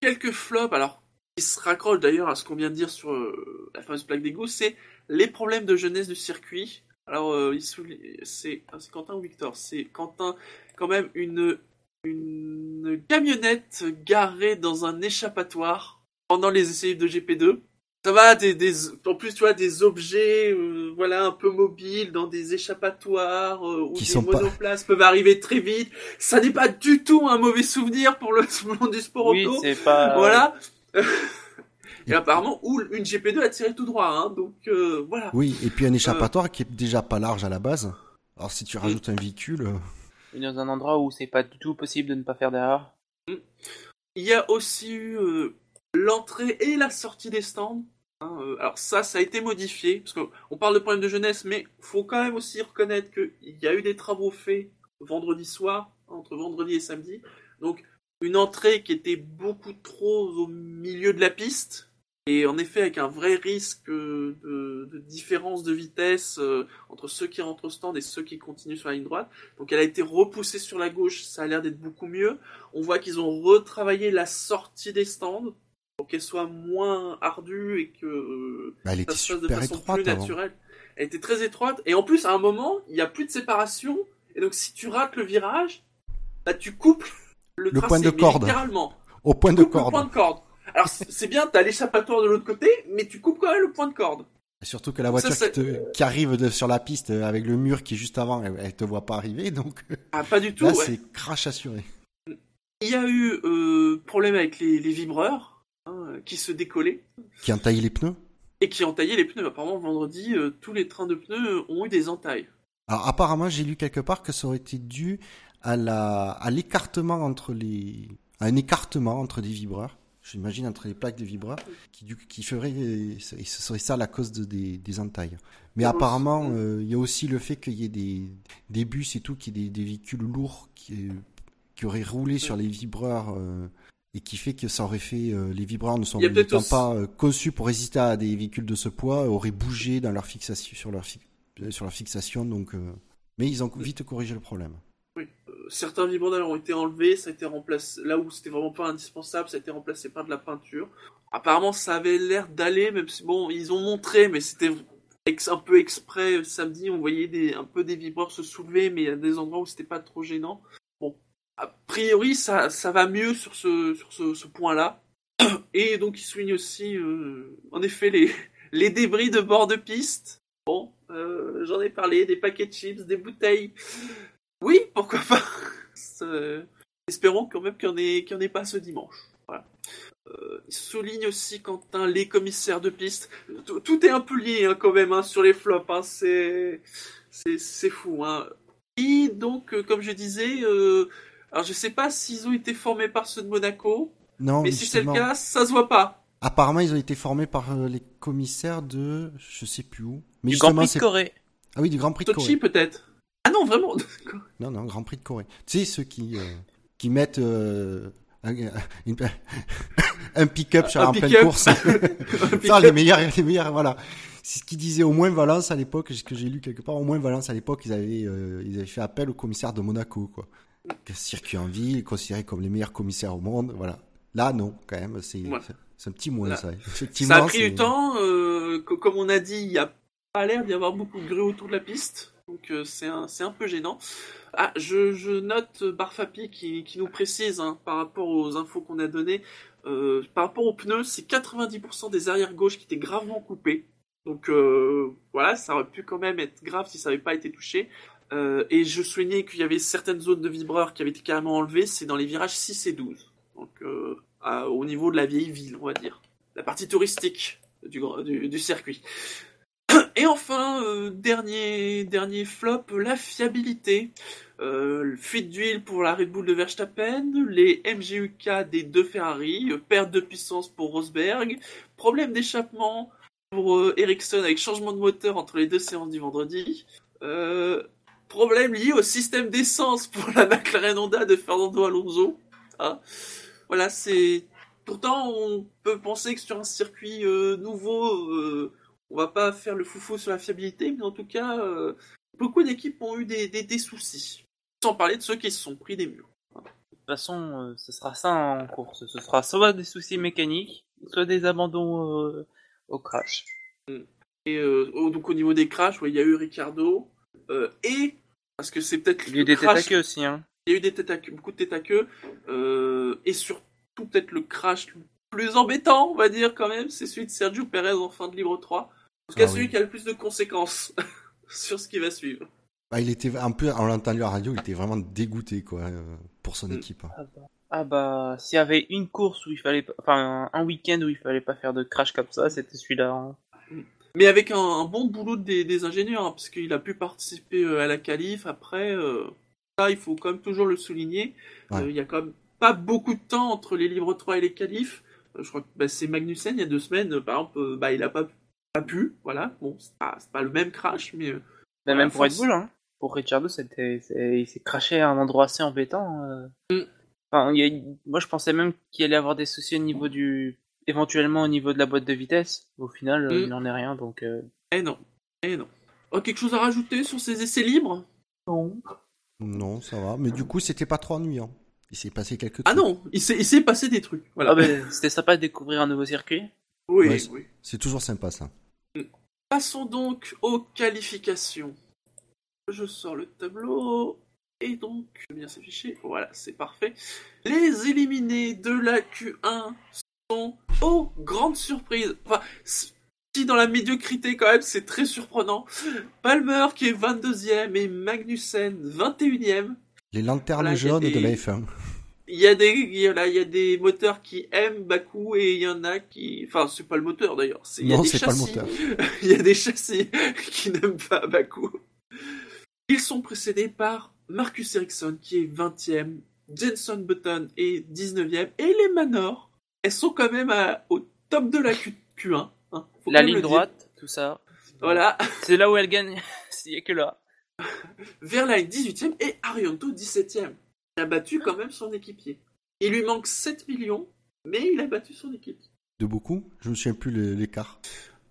Quelques flops, alors, qui se raccrochent d'ailleurs à ce qu'on vient de dire sur euh, la fameuse plaque d'égout, c'est les problèmes de jeunesse du circuit. Alors, euh, c'est ah, c'est Quentin ou Victor? C'est Quentin, quand même, une, une camionnette garée dans un échappatoire pendant les essais de GP2. Ça va, des, des, en plus, tu vois, des objets, euh, voilà, un peu mobiles dans des échappatoires euh, où Qui des sont pas- monoplaces peuvent arriver très vite. Ça n'est pas du tout un mauvais souvenir pour le monde du sport Oui, auto. c'est pas. Voilà. Et apparemment, où une GP2 a tiré tout droit, hein. Donc euh, voilà. Oui, et puis un échappatoire qui est déjà pas large à la base. Alors si tu Mm. rajoutes un véhicule, euh, Dans un endroit où c'est pas du tout possible de ne pas faire d'erreur. Il y a aussi eu euh, l'entrée et la sortie des stands. hein, euh, alors ça, ça a été modifié parce qu'on parle de problème de jeunesse, mais faut quand même aussi reconnaître qu'il y a eu des travaux faits vendredi soir, entre vendredi et samedi. Donc une entrée qui était beaucoup trop au milieu de la piste. Et en effet, avec un vrai risque euh, de, de différence de vitesse euh, entre ceux qui rentrent au stand et ceux qui continuent sur la ligne droite. Donc elle a été repoussée sur la gauche, ça a l'air d'être beaucoup mieux. On voit qu'ils ont retravaillé la sortie des stands pour qu'elle soit moins ardue et que euh, bah, elle ça se fasse de façon étroite plus avant. naturelle. Elle était très étroite et en plus à un moment il n'y a plus de séparation et donc si tu rates le virage, bah tu coupes le, point de corde. littéralement. Au point de corde. point de corde. Alors c'est bien, t'as l'échappatoire de l'autre côté, mais tu coupes quand même le point de corde. Surtout que la voiture Ça, qui, te- qui arrive de- sur la piste euh, avec le mur qui est juste avant, elle, elle te voit pas arriver, donc Ah, pas du tout. là ouais. c'est crash assuré. Il y a eu euh, problème avec les, les vibreurs hein, qui se décollaient Qui entaille les pneus. et qui entaillaient les pneus. Apparemment, vendredi, euh, tous les trains de pneus ont eu des entailles. Alors apparemment j'ai lu quelque part que ça aurait été dû à la à l'écartement entre les à un écartement entre des vibreurs. J'imagine entre les plaques de vibreurs qui du qui ferait et ce serait ça la cause de, des, des entailles. Mais apparemment euh, il y a aussi le fait qu'il y ait des des bus et tout qui des, des véhicules lourds qui qui auraient roulé sur les vibreurs euh, et qui fait que ça aurait fait euh, les vibreurs ne sont y aussi- pas euh, conçus pour résister à des véhicules de ce poids auraient bougé dans leur fixation sur leur fi- euh, sur leur fixation donc euh, mais ils ont vite corrigé le problème. Certains vibreurs ont été enlevés, ça a été remplacé là où c'était vraiment pas indispensable, ça a été remplacé par de la peinture. Apparemment, ça avait l'air d'aller, même si bon, ils ont montré, mais c'était un peu exprès. euh, Samedi, on voyait un peu des vibreurs se soulever, mais il y a des endroits où c'était pas trop gênant. Bon, a priori, ça, va mieux sur ce, point-là. Et donc, il souligne aussi, euh, en effet, les, les débris de bord de piste. Bon, euh, j'en ai parlé, des paquets de chips, des bouteilles. Oui, pourquoi pas. C'est- Espérons quand même qu'il n'y en, ait- qu'il y en ait pas ce dimanche. Voilà. Euh, il souligne aussi, Quentin, les commissaires de piste. Tout, tout est un peu lié hein, quand même hein, sur les flops. Hein. C'est, fou. Hein. Et donc, euh, comme je disais, euh, alors je sais pas s'ils ont été formés par ceux de Monaco, Non, mais si c'est le cas, ça se voit pas. Apparemment, ils ont été formés par euh, les commissaires de, je sais plus où. Mais Du Grand Prix de c'est Corée. ah oui, du Grand Prix de Sochi Corée. peut-être. Ah non, vraiment. Non, non, Grand Prix de Corée. Tu sais ceux qui euh, qui mettent euh, un, pick-up sur Un en pleine pick-up. course. Ça, les meilleurs, les meilleurs, voilà. C'est ce qu'ils disaient au moins Valence à l'époque, ce que j'ai lu quelque part. Au moins Valence à l'époque, ils avaient euh, ils avaient fait appel au commissaire de Monaco, quoi. Circuit en ville, considéré comme les meilleurs commissaires au monde, voilà. Là, non, quand même, c'est Ouais. un petit moins Là. ça. Effectivement, Ça a pris du temps. co- comme on a dit, il n'y a pas l'air d'y avoir beaucoup de grues autour de la piste. Donc euh, c'est un, peu gênant. Ah, je, note Barfapi qui, nous précise hein, par rapport aux infos qu'on a données. euh, par rapport aux pneus, c'est 90% des arrières gauches qui étaient gravement coupés. Donc euh, voilà, ça aurait pu quand même être grave si ça n'avait pas été touché. Et je soulignais qu'il y avait certaines zones de vibreurs qui avaient été carrément enlevées, c'est dans les virages 6 et 12. Donc au niveau de la vieille ville, on va dire. La partie touristique du circuit. Et enfin, euh, dernier, dernier flop, la fiabilité. Euh, fuite d'huile pour la Red Bull de Verstappen, les MGUK des deux Ferrari, perte de puissance pour Rosberg, problème d'échappement pour euh, Ericsson avec changement de moteur entre les deux séances du vendredi, problème lié au système d'essence pour la McLaren Honda de Fernando Alonso. Ah. Voilà, c'est pourtant on peut penser que sur un circuit nouveau, on va pas faire le foufou sur la fiabilité, mais en tout cas, euh, beaucoup d'équipes ont eu des, des, des soucis. Sans parler de ceux qui se sont pris des murs. De toute façon, euh, ce sera ça en course. Ce sera soit des soucis mécaniques, soit des abandons euh, au crash. Et euh, au- donc au niveau des crashs, ouais, il y a eu Ricardo et parce que c'est peut-être Il y a eu des têtes à queue aussi, hein. Il y a eu des têtes à queue, beaucoup de têtes à queue et surtout peut-être le crash le plus embêtant, on va dire quand même, c'est celui de Sergio Perez en fin de libre 3. En tout cas, Ah celui oui. qui a le plus de conséquences sur ce qui va suivre. Bah, il était un peu, on l'a entendu à la radio, il était vraiment dégoûté, quoi, euh, pour son Mm. équipe. hein. Ah bah, ah bah, s'il y avait une course où il fallait, pas- enfin, un week-end où il fallait pas faire de crash comme ça, c'était celui-là. hein. Mais avec un, un bon boulot des, des ingénieurs, hein, parce qu'il a pu participer euh, à la qualif. Après, euh, ça, il faut quand même toujours le souligner. Euh. Il y a quand même pas beaucoup de temps entre les livres 3 et les qualifs. Euh, je crois que bah, c'est Magnussen, il y a deux semaines, par exemple, bah, il a pas, pas pu. Voilà, bon, c'est pas, le même crash, mais euh, Mais Voilà, même pour Red force. Bull, hein. Pour Ricciardo, c'était, il s'est craché à un endroit assez embêtant. euh. Mm. Enfin, il y a- moi, je pensais même qu'il allait avoir des soucis au niveau du, éventuellement au niveau de la boîte de vitesse. Au final, euh, Mm. il n'en est rien, donc. euh, eh non, eh non. Oh, quelque chose à rajouter sur ces essais libres? Non, ça va. Mais du coup, c'était pas trop ennuyant. Il s'est passé quelques Ah trucs. non, il s'est il s'est passé des trucs. Voilà. Ah ben, c'était sympa de découvrir un nouveau circuit. Oui, Ouais, c'est- oui. C'est toujours sympa, ça. Passons donc aux qualifications. Je sors le tableau. Et donc, je vais bien s'afficher. Voilà, c'est parfait. Les éliminés de la Q1 sont, oh, grande surprise. Enfin, si dans la médiocrité quand même, c'est très surprenant. Palmer qui est 22e et Magnussen 21e. Les lanternes jaunes de la F1. Il y a des, il y a, il y a des moteurs qui aiment Baku et il y en a qui, enfin, c'est pas le moteur d'ailleurs. Non, c'est pas le moteur. il y a des châssis qui n'aiment pas Baku. Ils sont précédés par Marcus Ericsson qui est 20e, Jenson Button est 19e et les Manor, elles sont quand même au top de la Q, 1 hein, la ligne droite, tout ça. Voilà. C'est là où elle gagne, s'il n'y a que là. Verlaine 18e et Arianto 17e. Il a battu quand même son équipier. Il lui manque 7 millions, mais il a battu son équipe. De beaucoup Je me souviens plus l'écart.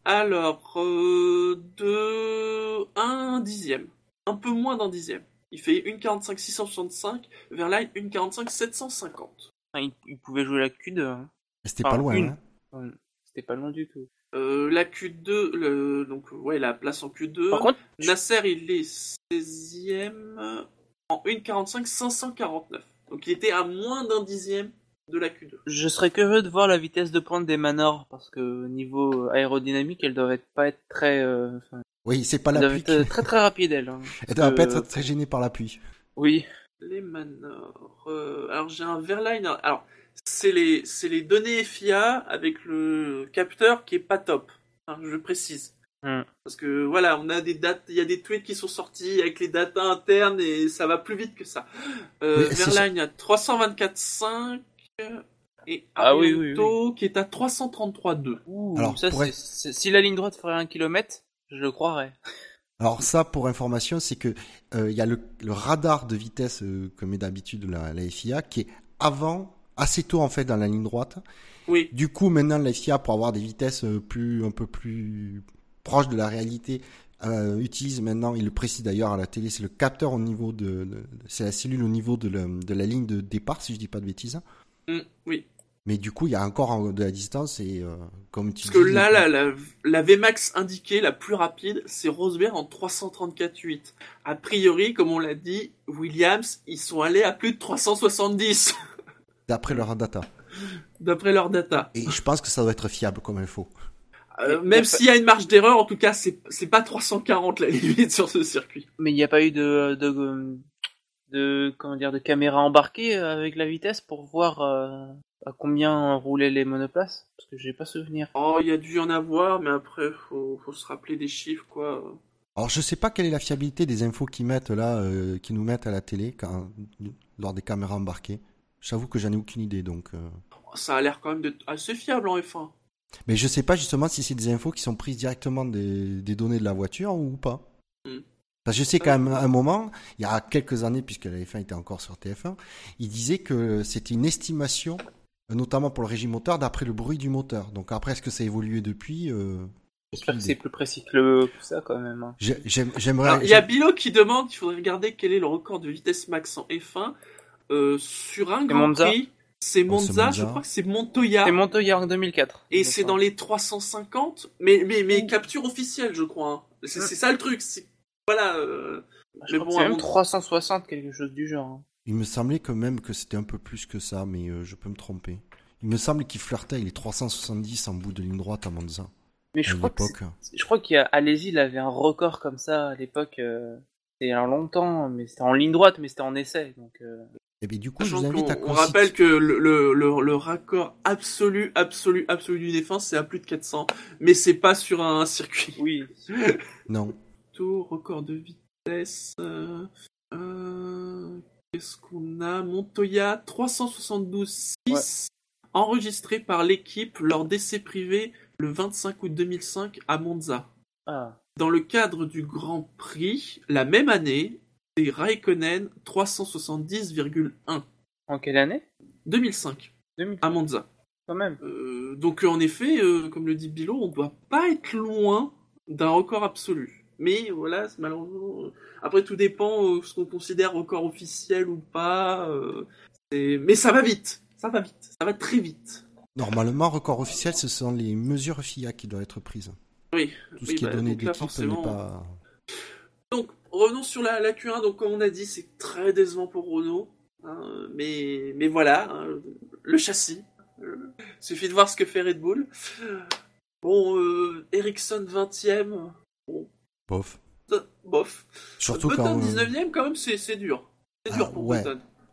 Alors, euh, de 1 dixième. Un peu moins d'un dixième. Il fait 1,45 665, Verlaine 1,45 750. Ah, il, pouvait jouer la Q2. Hein. C'était pas loin. Hein. C'était pas loin du tout. Euh, la Q2, le, donc ouais, la place en Q2. Par contre, Nasser, il est 16ème en 1,45 549. Donc il était à moins d'un dixième de la Q2. Je serais curieux de voir la vitesse de pointe des Manor parce que niveau aérodynamique, elle doit pas être très. Euh, oui, c'est pas l'appui. Elle très très rapide elle. Hein. elle doit pas être très gênée par l'appui. Oui. Les Manor. Euh, alors j'ai un Verline. Alors c'est les c'est les données FIA avec le capteur qui est pas top. je précise. Hmm. Parce que voilà, on a des dates, il y a des tweets qui sont sortis avec les datas internes et ça va plus vite que ça. Euh, Verline a 324.5 et ah, qui est à 333.2. Alors, ça, si la ligne droite ferait un kilomètre, je le croirais. Alors ça, pour information, c'est que euh, il y a le, radar de vitesse euh, comme est d'habitude la, la FIA qui est avant, assez tôt en fait dans la ligne droite. Oui. Du coup, maintenant la FIA pour avoir des vitesses plus un peu plus proche de la réalité euh, utilise maintenant, il le précise d'ailleurs à la télé, c'est le capteur au niveau de, c'est la cellule au niveau de, de, la ligne de départ, si je dis pas de bêtises. Mm, oui. Mais du coup, il y a encore de la distance et euh, comme tu Parce que là, la, la, la, VMAX indiquée, la plus rapide, c'est Rosberg en 334.8. A priori, comme on l'a dit, Williams, ils sont allés à plus de 370. D'après leur data. D'après leur data. Et je pense que ça doit être fiable comme info. Euh, même s'il y a une marge d'erreur, en tout cas, c'est c'est pas 340 la limite sur ce circuit. Mais il n'y a pas eu de, de de comment dire de caméra embarquée avec la vitesse pour voir euh, à combien roulaient les monoplaces? Parce que j'ai pas souvenir. Oh, il y a dû y en avoir, mais après faut faut se rappeler des chiffres quoi. Alors je sais pas quelle est la fiabilité des infos qu'ils mettent là, euh, qu'ils nous mettent à la télé quand, lors des caméras embarquées. J'avoue que j'en ai aucune idée donc. Ça a l'air quand même assez fiable en F1. Mais je sais pas justement si c'est des infos qui sont prises directement des, données de la voiture ou pas. Hmm. Parce que je sais quand même à un moment, il y a quelques années, puisque la F1 était encore sur TF1, il disait que c'était une estimation, notamment pour le régime moteur, d'après le bruit du moteur. Donc après, est-ce que ça a évolué depuis euh, J'espère que c'est plus précis que, ça quand même. Hein. J'aimerais. Il y a Bilo qui demande, il faudrait regarder quel est le record de vitesse max en F1 euh, sur un Grand Prix. C'est Monza, je crois que c'est Montoya. C'est Montoya en 2004. Et c'est dans les 350, mais mais mais capture officielle, je crois. Hein. C'est ça le truc. Voilà. Euh... Bah, c'est même 360 quelque chose du genre. Hein. Il me semblait quand même que c'était un peu plus que ça, mais euh, je peux me tromper. Il me semble qu'il flirtait avec les 370 en bout de ligne droite à Monza. Mais je crois, que je crois qu'Alési, il avait un record comme ça à l'époque. Euh, c'était il y a longtemps, mais c'était en ligne droite, mais c'était en essai. Donc, euh, et eh bien du coup, je vous invite à On rappelle que le, le, le, raccord absolu, absolu, absolu du défense, c'est à plus de 400. Mais c'est pas sur un circuit. Oui. non. Tour, record de vitesse. Euh, euh, Qu'est-ce qu'on a? Montoya 372.6 enregistré par l'équipe lors d'essais privés le 25 août 2005 à Monza. Ah. Dans le cadre du Grand Prix, la même année, Raikkonen 370,1. En quelle année? 2005. À Monza. Quand même. Euh, donc en effet, euh, comme le dit Bilo, on doit pas être loin d'un record absolu. Mais voilà, malheureusement. Euh, après, tout dépend de ce qu'on considère record officiel ou pas. Mais ça va vite. Ça va vite. Ça va très vite. Normalement, record officiel, ce sont les mesures FIA qui doivent être prises. Oui. Tout ce qui est bah, donné d'équipe n'est pas. Donc, revenons sur la, Q1. Donc, comme on a dit, c'est très décevant pour Renault. Hein, mais, mais voilà, hein, le châssis. Euh, suffit de voir ce que fait Red Bull. Bon, euh, Ericsson 20ème. Bon, Bof. euh, bof. Surtout Button quand. 19ème, quand même, c'est dur. C'est dur Ah, pour ouais.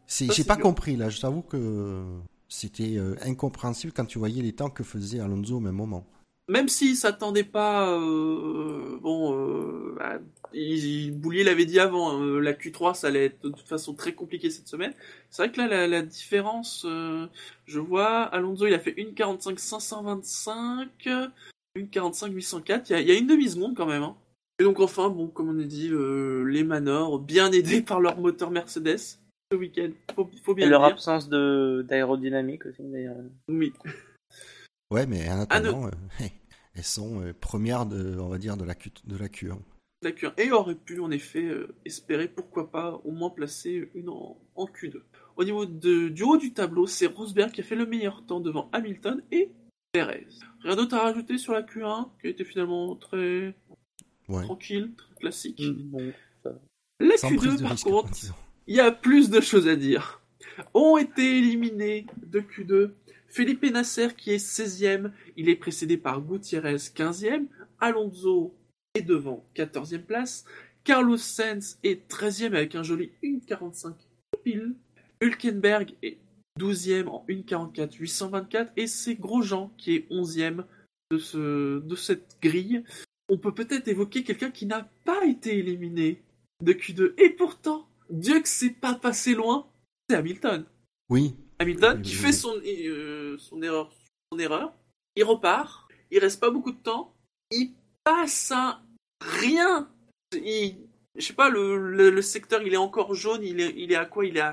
J'ai pas dur. compris là, je t'avoue que c'était euh, incompréhensible quand tu voyais les temps que faisait Alonso au même moment. Même s'il s'attendait pas, euh, bon, euh, bah, il, Boulier l'avait dit avant, hein, la Q3 ça allait être de toute façon très compliqué cette semaine. C'est vrai que là la, la différence, euh, je vois, Alonso il a fait 1,45 525, 1,45 804, il y a, il y a une demi-seconde quand même. Hein. Et donc enfin, bon, comme on a dit, euh, les Manors, bien aidés par leur moteur Mercedes ce week-end, faut, faut bien Et le leur dire. absence de d'aérodynamique aussi, d'ailleurs. Oui. Ouais, mais en Ah, attendant, euh, elles sont euh, premières de, on va dire, de la Q, de la Q1. D'accord. Et aurait pu en effet euh, espérer, pourquoi pas, au moins placer une en, en Q2. Au niveau de- du haut du tableau, c'est Rosberg qui a fait le meilleur temps devant Hamilton et Perez. Rien d'autre à rajouter sur la Q1, qui a été finalement très Ouais. tranquille, très classique. Bon. La Sans Q2, prise de par risque, contre, il y a plus de choses à dire. Ont été éliminés de Q2 Felipe Nasser qui est 16e, il est précédé par Gutiérrez 15e, Alonso est devant 14e place, Carlos Sainz est 13e avec un joli 1,45 pile, Hülkenberg est 12e en 1,44 824 et c'est Grosjean qui est 11e de, ce, de cette grille. On peut peut-être évoquer quelqu'un qui n'a pas été éliminé de Q2 et pourtant, Dieu que c'est pas passé loin, c'est Hamilton. Oui, Hamilton qui fait son, euh, son erreur, son erreur, il repart, il reste pas beaucoup de temps, il passe à rien. Il, je sais pas, le, le, le secteur il est encore jaune, il est, il est à quoi? Il est à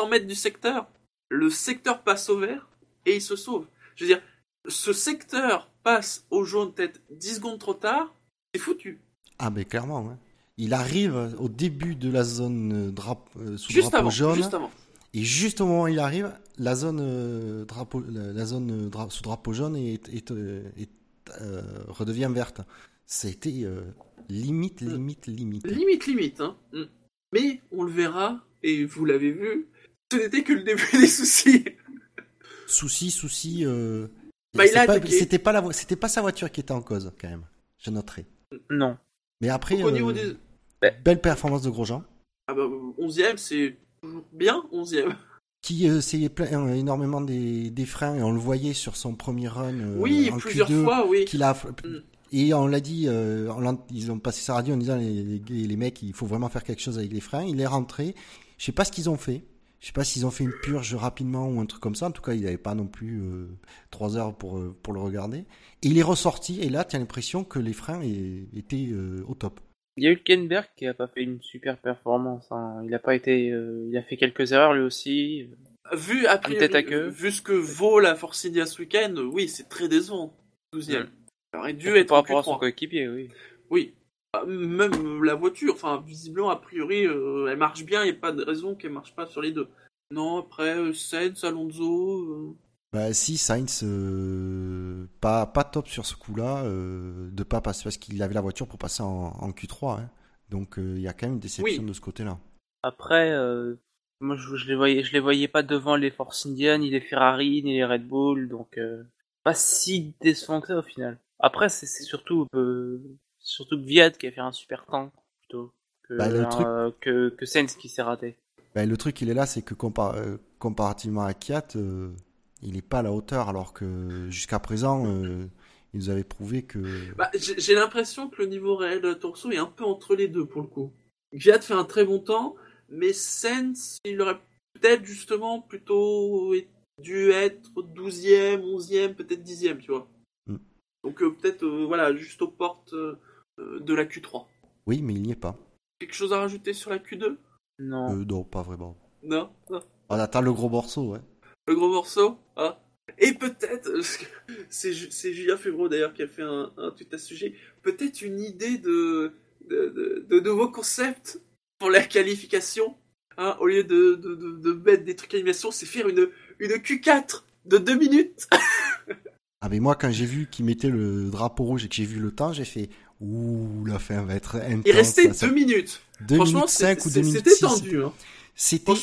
100 mètres du secteur. Le secteur passe au vert et il se sauve. Je veux dire, ce secteur passe au jaune peut-être 10 secondes trop tard, c'est foutu. ah ben clairement. ouais. Il arrive au début de la zone euh, drap- euh, sous Juste drapeau avant, jaune. juste avant. Et juste au moment où il arrive, la zone, euh, drapeau, la, la zone euh, dra- sous drapeau jaune est, est, euh, est, euh, redevient verte. C'était euh, limite, limite, limite. Limite, limite. Hein. Mm. Mais on le verra, et vous l'avez vu, ce n'était que le début des soucis. Souci, souci. Euh, Bah, pas-. C'était pas, la pas sa voiture qui était en cause, quand même. Je noterai. Non. Mais après, Donc, au niveau des... belle performance de Grosjean, Ah bah, 11ème, c'est bien, 11ème. qui euh, s'est plaint euh, énormément des, des freins, et on le voyait sur son premier run euh, oui, en plusieurs Q2, fois, oui. qu'il a... Mm. Et on l'a dit, euh, on ils ont passé sa radio en disant les, les, les mecs, il faut vraiment faire quelque chose avec les freins. Il est rentré. Je sais pas ce qu'ils ont fait. Je sais pas s'ils ont fait une purge rapidement ou un truc comme ça. En tout cas, il n'avait pas non plus euh, trois heures pour, pour le regarder. Et il est ressorti. Et là, tu as l'impression que les freins étaient euh, au top. Il y a Hülkenberg qui a pas fait une super performance. hein. Il a pas été, euh, il a fait quelques erreurs lui aussi. Vu, a priori, tête à queue. vu ce que vaut la Force India ce week-end, oui, c'est très décevant. 12ème. Mm. Ça aurait dû être par rapport à son Q3. coéquipier, oui. Oui. Ah, Même la voiture, enfin, visiblement, a priori, euh, elle marche bien, il n'y a pas de raison qu'elle marche pas sur les deux. Non, après, euh, Sainz, Alonso... euh, Bah, si Sainz, euh, pas, pas top sur ce coup-là, euh, de pas passer parce qu'il avait la voiture pour passer en, en Q3. hein. Donc euh, il y a quand même une déception Oui. de ce côté-là. Après, euh, moi je, je les voyais, je les voyais pas devant les Force India, ni les Ferrari, ni les Red Bull, donc euh, pas si décevant que ça au final. Après, c'est surtout euh, surtout que Viad qui a fait un super temps plutôt que Bah, le truc- que, que Sainz qui s'est raté. Ben, le truc, il est là, c'est que compar- euh, comparativement à Kiat, euh, il n'est pas à la hauteur, alors que jusqu'à présent, euh, il nous avait prouvé que. Bah, j'ai l'impression que le niveau réel de Torso est un peu entre les deux pour le coup. Gviat fait un très bon temps, mais Sens, il aurait peut-être justement plutôt dû être 12e, 11e, peut-être 10e, tu vois. Mm. Donc euh, peut-être euh, voilà, juste aux portes euh, euh, de la Q3. Oui, mais il n'y est pas. Quelque chose à rajouter sur la Q2 Non. Euh, non, pas vraiment. Non, non. On attend le gros morceau, ouais. Le gros morceau hein Et peut-être, c'est Ju- c'est Julien Febro d'ailleurs qui a fait un, un tweet à ce sujet, peut-être une idée de, de, de, de nouveaux concepts pour la qualification. Hein, au lieu de, de, mettre des trucs animation, c'est faire une, une Q4 de 2 minutes. Ah, mais moi, quand j'ai vu qu'il mettait le drapeau rouge et que j'ai vu le temps, j'ai fait Ouh, la fin va être intense. Il restait ça, ça- 2 minutes. 2 Franchement, minutes 5 c'est- ou 2 c'est- minutes c'était 6. tendu. Hein. C'était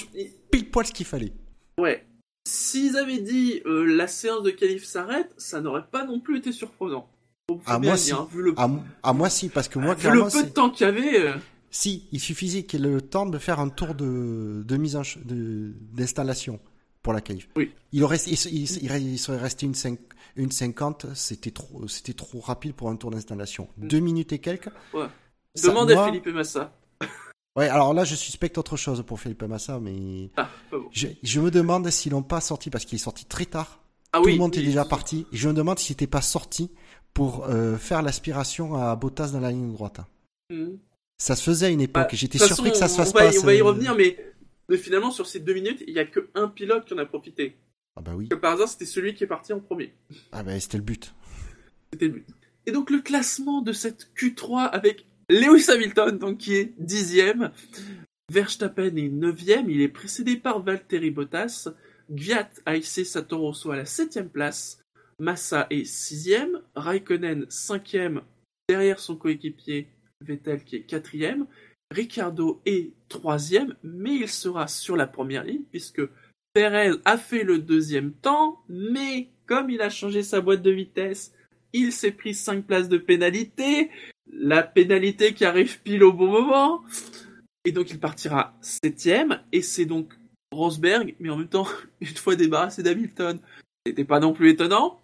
pile poil ce qu'il fallait. ouais. S'ils avaient dit euh, la séance de qualif s'arrête, ça n'aurait pas non plus été surprenant. Bien moi, si. hein, vu le, À, à moi, si, parce que moi, vu le peu de temps qu'il y avait. euh, si, il suffisait qu'il ait le temps de faire un tour de, de mise en de- d'installation pour la qualif. Oui. Il aurait, il, serait resté une, cinq- une 50, c'était trop, c'était trop rapide pour un tour d'installation. Mm. Deux minutes et quelques. Ouais. Ça, Demande moi- à Philippe Massa. Ouais, alors là, je suspecte autre chose pour Philippe Massa, mais Ah, bon. je, je me demande s'ils l'ont pas sorti parce qu'il est sorti très tard. Ah Tout oui, le monde est déjà parti. Je me demande s'il n'était pas sorti pour euh, faire l'aspiration à Bottas dans la ligne droite. Mhm. Ça se faisait à une époque. Bah, J'étais toute surpris que ça se fasse pas. y- on va y ce- revenir, mais, mais finalement, sur ces deux minutes, il n'y a que un pilote qui en a profité. Ah bah oui. Que par hasard, c'était celui qui est parti en premier. Ah bah c'était le but. C'était le but. Et donc, le classement de cette Q3 avec Lewis Hamilton, donc qui est dixième. Verstappen est neuvième. Il est précédé par Valtteri Bottas. Gviat a hissé Satoru Rosso à la septième place. Massa est sixième. Raikkonen cinquième derrière son coéquipier Vettel qui est quatrième. Ricardo est troisième, mais il sera sur la première ligne puisque Perez a fait le deuxième temps, mais comme il a changé sa boîte de vitesse, il s'est pris 5 places de pénalité. La pénalité qui arrive pile au bon moment. Et donc il partira septième, et c'est donc Rosberg, mais en même temps, une fois débarrassé d'Hamilton, c'était pas non plus étonnant,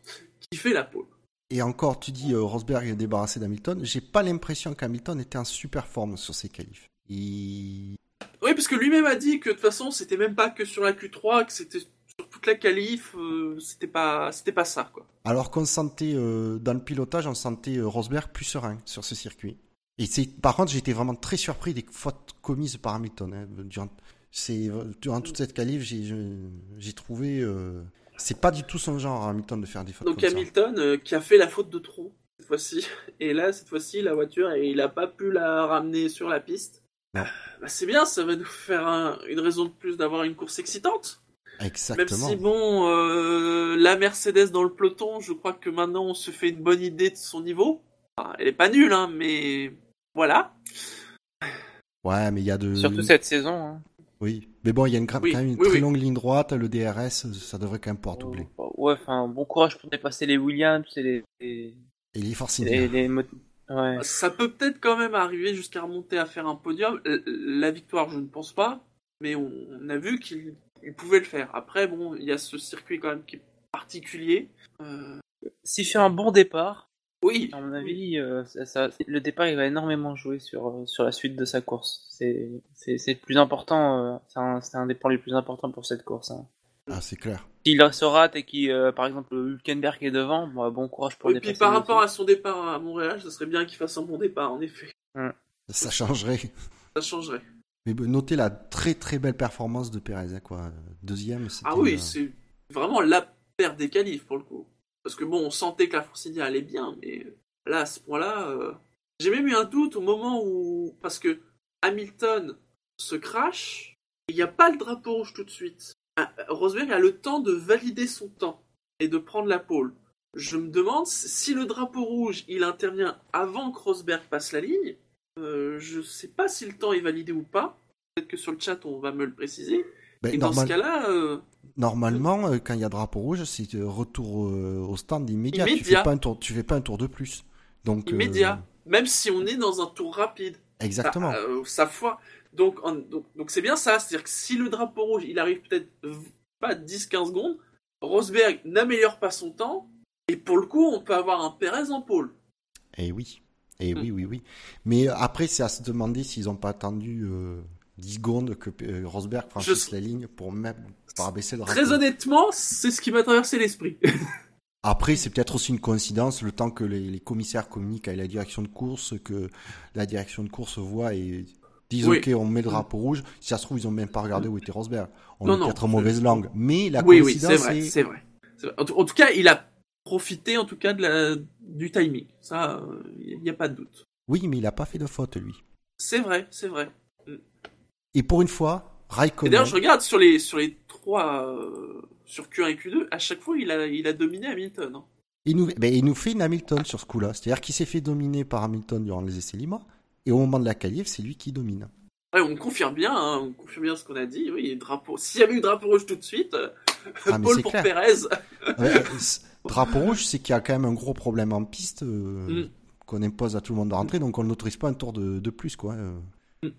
qui fait la pole. Et encore, tu dis euh, Rosberg est débarrassé d'Hamilton. J'ai pas l'impression qu'Hamilton était en super forme sur ses qualifs. Oui, parce que lui-même a dit que de toute façon, c'était même pas que sur la Q3, que c'était sur toute la qualif, euh, c'était pas, c'était pas ça, quoi. Alors qu'on sentait euh, dans le pilotage, on sentait euh, Rosberg plus serein sur ce circuit. Et c'est, par contre, j'étais vraiment très surpris des fautes commises par Hamilton. hein. Durant, c'est, durant toute cette qualif, j'ai, trouvé. euh, c'est pas du tout son genre, Hamilton, de faire des fautes Donc comme. Hamilton qui a fait la faute de trop cette fois-ci. Et là, cette fois-ci, la voiture, il a pas pu la ramener sur la piste. Bah, c'est bien, ça va nous faire un- une raison de plus d'avoir une course excitante. Exactement. Même si bon, euh, la Mercedes dans le peloton, je crois que maintenant on se fait une bonne idée de son niveau. Enfin, elle est pas nulle, hein, mais voilà. Ouais, mais il y a de. Surtout cette saison. Hein. Oui. Mais bon, il y a une, Oui, quand même une oui, très oui. longue ligne droite. Le DRS, ça devrait quand même pouvoir doubler. Euh, Ouais, enfin, bon courage pour dépasser les Williams et les. les, Et les forces les, India. les mot- Ouais. Ça peut peut-être quand même arriver jusqu'à remonter à faire un podium. L- La victoire, je ne pense pas, mais on on a vu qu'il il pouvait le faire. Après, bon, il y a ce circuit quand même qui est particulier. Euh, S'il fait un bon départ, oui, à mon avis, euh, ça, ça- le départ il va énormément jouer sur, euh, sur la suite de sa course. C'est c'est- c'est le plus important, euh, c'est un, c'est un des points les plus importants pour cette course. hein. Ah, c'est clair. S'il se rate et qui, par exemple, Hülkenberg est devant, bon, bon courage pour Et le puis dépasser. par lui rapport à son départ à Montréal, ça serait bien qu'il fasse un bon départ, en effet. Ça changerait. Ça changerait. Mais notez la très très belle performance de Perez, quoi. Deuxième, c'était. Ah oui, c'est vraiment la paire des qualifs pour le coup. Parce que bon, on sentait que la Force India allait bien, mais là, à ce point-là, euh, j'ai même eu un doute au moment où. Parce que Hamilton se crache, il n'y a pas le drapeau rouge tout de suite. Ah, Rosberg a le temps de valider son temps et de prendre la pole. Je me demande si le drapeau rouge il intervient avant que Rosberg passe la ligne. Euh, je sais pas si le temps est validé ou pas. Peut-être que sur le chat on va me le préciser. ben, Et dans ce cas-là, euh, Normalement, euh, quand il y a drapeau rouge, c'est retour au stand immédiat. Tu fais pas un tour, tu fais pas un tour de plus. Donc immédiat, même si on est dans un tour rapide. exactement. Sa foi. Donc, en- donc, donc c'est bien ça. C'est-à-dire que si le drapeau rouge, il arrive peut-être pas 10-15 secondes, Rosberg n'améliore pas son temps. Et pour le coup, on peut avoir un Perez en pôle. Et oui. Et Mm. oui, oui, oui. Mais euh, après, c'est à se demander s'ils n'ont pas attendu euh, 10 secondes que euh, Rosberg franchisse Je- la ligne pour même pour abaisser le Très honnêtement, c'est ce qui m'a traversé l'esprit. Après, c'est peut-être aussi une coïncidence, le temps que les, les commissaires communiquent avec la direction de course, que la direction de course voit et disent Oui. ok, on met le drapeau rouge. Si ça se trouve, ils ont même pas regardé où était Rosberg. On Non, est peut-être en mauvaise langue. Mais la oui, oui, coïncidence, c'est vrai, c'est vrai. C'est vrai. En tout cas, il a profité en tout cas de la, du timing. Ça, il n'y a pas de doute. Oui, mais il a pas fait de faute, lui. C'est vrai, c'est vrai. Et pour une fois, Et Raikkonen. d'ailleurs, je regarde sur les, sur les trois, euh, sur Q1 et Q2, à chaque fois, il a, il a dominé Hamilton. hein. Il nous, ben, il nous fait une Hamilton sur ce coup-là. C'est-à-dire qu'il s'est fait dominer par Hamilton durant les essais libres. Et au moment de la qualif, c'est lui qui domine. Ouais, on confirme bien, hein, on confirme bien ce qu'on a dit. Oui, drapeau. S'il y avait eu drapeau rouge tout de suite, euh, Ah, Paul pour clair. Perez. Ouais, euh, drapeau rouge, c'est qu'il y a quand même un gros problème en piste euh, Mm. qu'on impose à tout le monde de rentrer, donc on n'autorise pas un tour de, de plus, quoi. euh. Mm.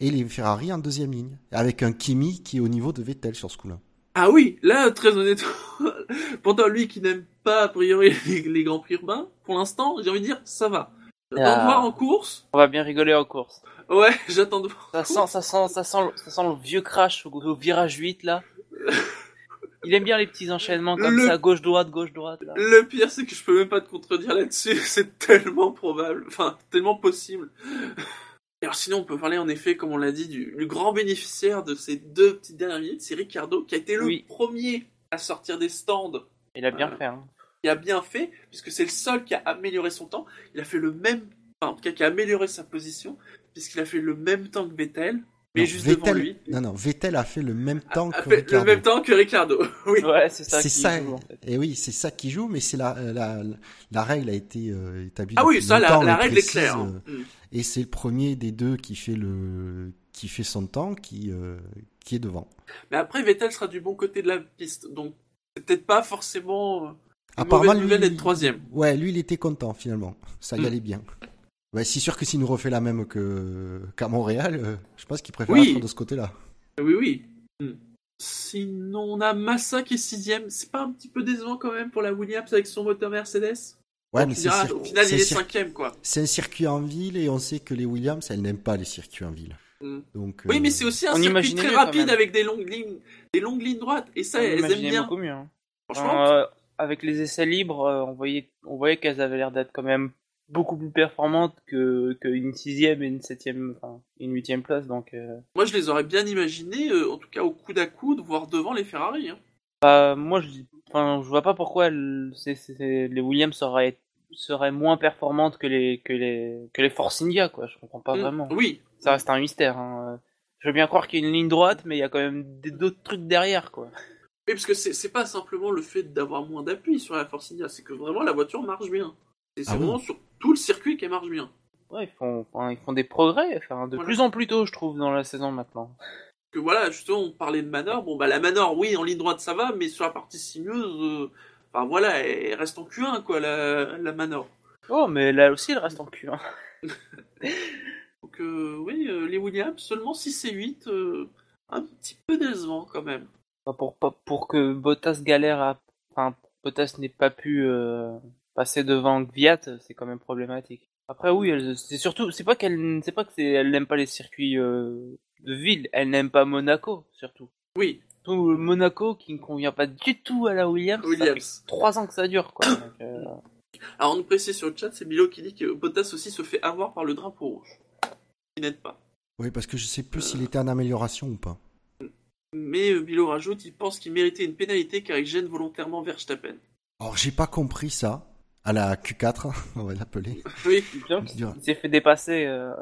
Et les Ferrari en deuxième ligne, avec un Kimi qui est au niveau de Vettel sur ce coup-là. Ah oui, là, très honnêtement, pourtant lui qui n'aime pas a priori les, les grands prix urbains, pour l'instant, j'ai envie de dire, ça va. J'attends Ah. de voir en course. On va bien rigoler en course. Ouais, j'attends de voir. Ça sent, ça sent, ça sent, le- ça sent le vieux crash au, au virage 8 là. Il aime bien les petits enchaînements comme Le- ça, gauche droite, gauche droite là. Le pire, c'est que je peux même pas te contredire là-dessus. C'est tellement probable, enfin, tellement possible. Alors sinon, on peut parler en effet, comme on l'a dit, du, du grand bénéficiaire de ces deux petites dernières minutes, c'est Ricardo, qui a été le Oui. premier à sortir des stands. Il a bien Voilà. fait. Hein. Il a bien fait, puisque c'est le seul qui a amélioré son temps. Il a fait le même, enfin, en tout cas, qui a amélioré sa position, puisqu'il a fait le même temps que Vettel, mais Non, juste Vettel, devant lui. Non, non, Vettel a fait le même temps A que fait Ricciardo. le même temps que Ricardo. oui. Ouais, c'est ça C'est qui ça, joue en fait. et oui, c'est ça qui joue, mais c'est la, la, la règle a été euh, établie. Ah oui, ça, la, règle précise, est claire. euh, hein. Mm. Et c'est le premier des deux qui fait le, qui fait son temps, qui, euh, qui est devant. Mais après, Vettel sera du bon côté de la piste, donc c'est peut-être pas forcément euh, une Apparemment, lui- d'être troisième. Ouais, lui, il était content finalement. Ça y Mm. allait bien. C'est sûr que s'il nous refait la même que qu'à Montréal, euh, je pense qu'il préfère Oui. être de ce côté-là. Oui, oui. Hmm. Sinon, on a Massa qui est sixième. C'est pas un petit peu décevant quand même pour la Williams avec son moteur Mercedes Ouais, mais c'est diras, cir- Au final, c'est il est cir- cinquième, quoi. c'est un circuit en ville et on sait que les Williams, elles n'aiment pas les circuits en ville. Hmm. Donc, Oui, euh, mais c'est aussi un on circuit très rapide avec des longues lignes, des longues lignes droites. Et ça, On elles aiment bien. beaucoup mieux. hein. Franchement, Euh, avec les essais libres, on voyait, on voyait qu'elles avaient l'air d'être quand même beaucoup plus performantes que qu'une sixième et une septième, enfin une huitième place. Donc, euh, moi, je les aurais bien imaginés, euh, en tout cas au coude à coude, voire devant les Ferrari. hein. bah, moi je, enfin, je vois pas pourquoi les Williams seraient seraient moins performantes que les que les que les Force India quoi. Je comprends pas Hmm. vraiment. Oui, Ça reste un mystère. Hein. Je veux bien croire qu'il y a une ligne droite, mais il y a quand même d'autres trucs derrière quoi. Oui, parce que c'est pas simplement le fait d'avoir moins d'appui sur la Force India, c'est que vraiment la voiture marche bien. C'est Ah vraiment sur tout le circuit qu'elle marche bien. Ouais, ils font, ils font des progrès, enfin, de Voilà. plus en plus tôt, je trouve, dans la saison maintenant. Que voilà, justement, on parlait de Manor. Bon, bah la Manor, oui, en ligne droite, ça va, mais sur la partie sinueuse, euh, enfin voilà, elle reste en Q1, quoi, la, la Manor. Oh, mais là aussi, il reste en cul. Hein. Donc, euh, oui, euh, les Williams, seulement 6 et 8, euh, un petit peu décevant quand même. Pour, pas- pour que Bottas galère à. Enfin, Bottas n'ait pas pu passer devant Gviat, c'est quand même problématique. Après, oui, c'est surtout. C'est pas qu'elle c'est pas que c'est, elle n'aime pas les circuits euh, de ville, elle n'aime pas Monaco, surtout. Oui, Tout le Monaco qui ne convient pas du tout à la Williams. Ça Williams. fait trois ans que ça dure, quoi. Donc, euh, Alors, on nous précise sur le chat, c'est Milo qui dit que Bottas aussi se fait avoir par le drapeau rouge. Qui n'aide pas. Oui, parce que je sais plus s'il était en amélioration ou pas. Mais euh, Milo rajoute, il pense qu'il méritait une pénalité car il gêne volontairement Verstappen. Alors, j'ai pas compris ça. À la Q4, on va l'appeler. Oui, donc, il s'est fait dépasser. Euh...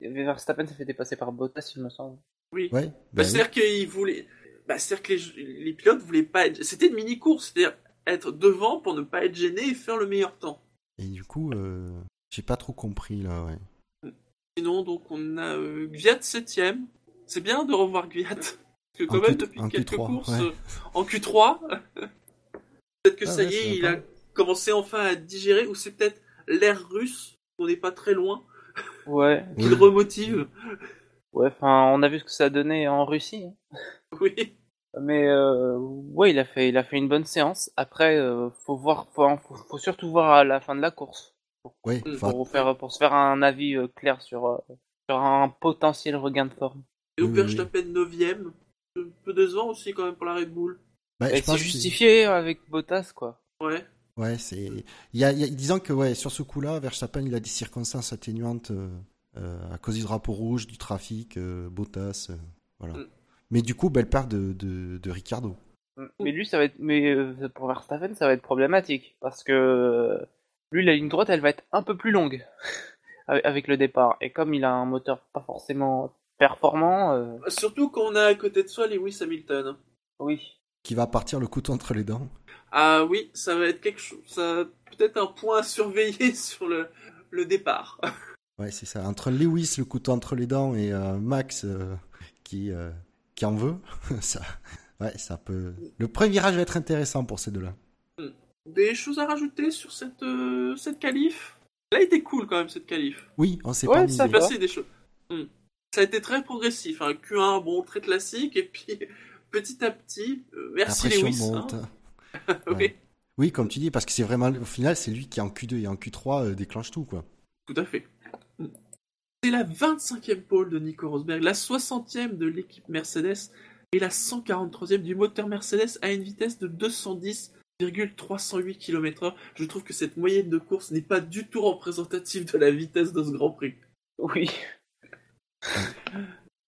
Verstappen s'est fait dépasser par Bottas, il me semble. oui. Ouais. Bah, bah oui. c'est-à-dire qu'ils voulaient. Bah, c'est-à-dire que les, les pilotes voulaient pas être. C'était une mini-course, c'est-à-dire être devant pour ne pas être gêné et faire le meilleur temps. Et du coup, euh, j'ai pas trop compris là, ouais. Sinon, donc, on a euh, Gviat 7ème. C'est bien de revoir Gviat. Parce que, quand En même, Q- depuis quelques Q3, courses, ouais. euh, en Q3, peut-être que Ah ça ouais, y est, il a commencé enfin à digérer, ou c'est peut-être l'air russe, on n'est pas très loin, Ouais, qui Oui. le remotive. ouais, enfin, on a vu ce que ça donnait en Russie. hein. Oui. Mais euh, ouais, il a fait, il a fait une bonne séance. Après, euh, faut voir, faut, faut, faut surtout voir à la fin de la course Mm. enfin, pour faire, pour se faire un avis euh, clair sur, euh, sur un potentiel regain de forme. Et Oui, au oui, Verstappen 9ème. Un peu décevant aussi, quand même, pour la Red Bull. bah, je pense justifié avec Bottas, quoi. Ouais. Ouais, c'est. Il y a, il y a- disons que ouais, sur ce coup-là, Verstappen, il a des circonstances atténuantes euh, euh, à cause du drapeau rouge, du trafic, euh, Bottas, euh, voilà. Mm. Mais du coup, belle part de, de, de Ricardo. Mais lui, ça va être, mais pour Verstappen, ça va être problématique parce que lui, la ligne droite, elle va être un peu plus longue avec le départ. Et comme il a un moteur pas forcément performant, euh, Surtout quand on a à côté de soi Lewis Hamilton. oui. Qui va partir le couteau entre les dents. Ah oui, ça va être quelque chose. Ça peut-être un point à surveiller sur le, le départ. Ouais, c'est ça. Entre Lewis, le couteau entre les dents, et euh, Max euh, qui, euh, qui en veut, ça, Ouais, ça peut. Le premier virage va être intéressant pour ces deux-là. Des choses à rajouter sur cette, euh, cette qualif? Elle a été cool quand même cette qualif. Oui, on s'est Ouais, pas ça va. Passé des choses. Hmm. Ça a été très progressif. Un Q1, bon, très classique. Et puis, petit à petit, euh, La merci pression Lewis. monte. Ouais. Oui, comme tu dis, parce que c'est vraiment, au final, c'est lui qui en Q2 et en Q3 euh, déclenche tout, quoi. tout à fait. C'est la 25e pole de Nico Rosberg, la 60e de l'équipe Mercedes et la 143e du moteur Mercedes à une vitesse de 210,308 km/h. Je trouve que cette moyenne de course n'est pas du tout représentative de la vitesse de ce Grand Prix. Oui.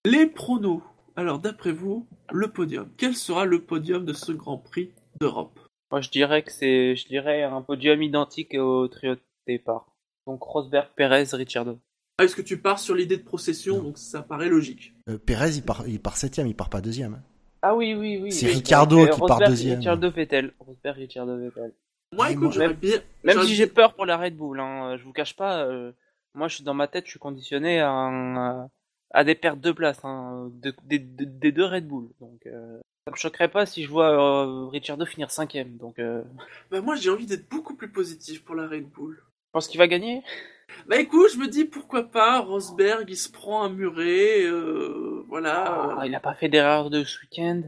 Les pronos. Alors, d'après vous, le podium. Quel sera le podium de ce Grand Prix d'Europe Moi, je dirais que c'est, je dirais, un podium identique au trio de départ. Donc Rosberg, Perez, Ricciardo. Ah, Est-ce que tu pars sur l'idée de procession? Donc, ça paraît logique. Euh, Pérez, il part, il part septième, il part pas deuxième. hein. Ah oui, oui, oui. C'est oui. Ricciardo Donc, qui part Rosberg, deuxième. Ricciardo, Vettel. Rosberg, Ricciardo, Vettel. Moi, écoute, moi- j'aurais Même- bien. Même si j'ai peur pour la Red Bull, hein, je vous cache pas, euh, moi je suis dans ma tête, je suis conditionné à, un- à des pertes de place, hein, de- des- de- des deux Red Bull. Donc euh, ça me choquerait pas si je vois euh, Ricciardo finir cinquième. Donc euh, Bah, moi, j'ai envie d'être beaucoup plus positif pour la Red Bull. je pense qu'il va gagner? Bah écoute, je me dis pourquoi pas, Rosberg il se prend un muret, euh, voilà. Ah, il a pas fait d'erreur de ce week-end.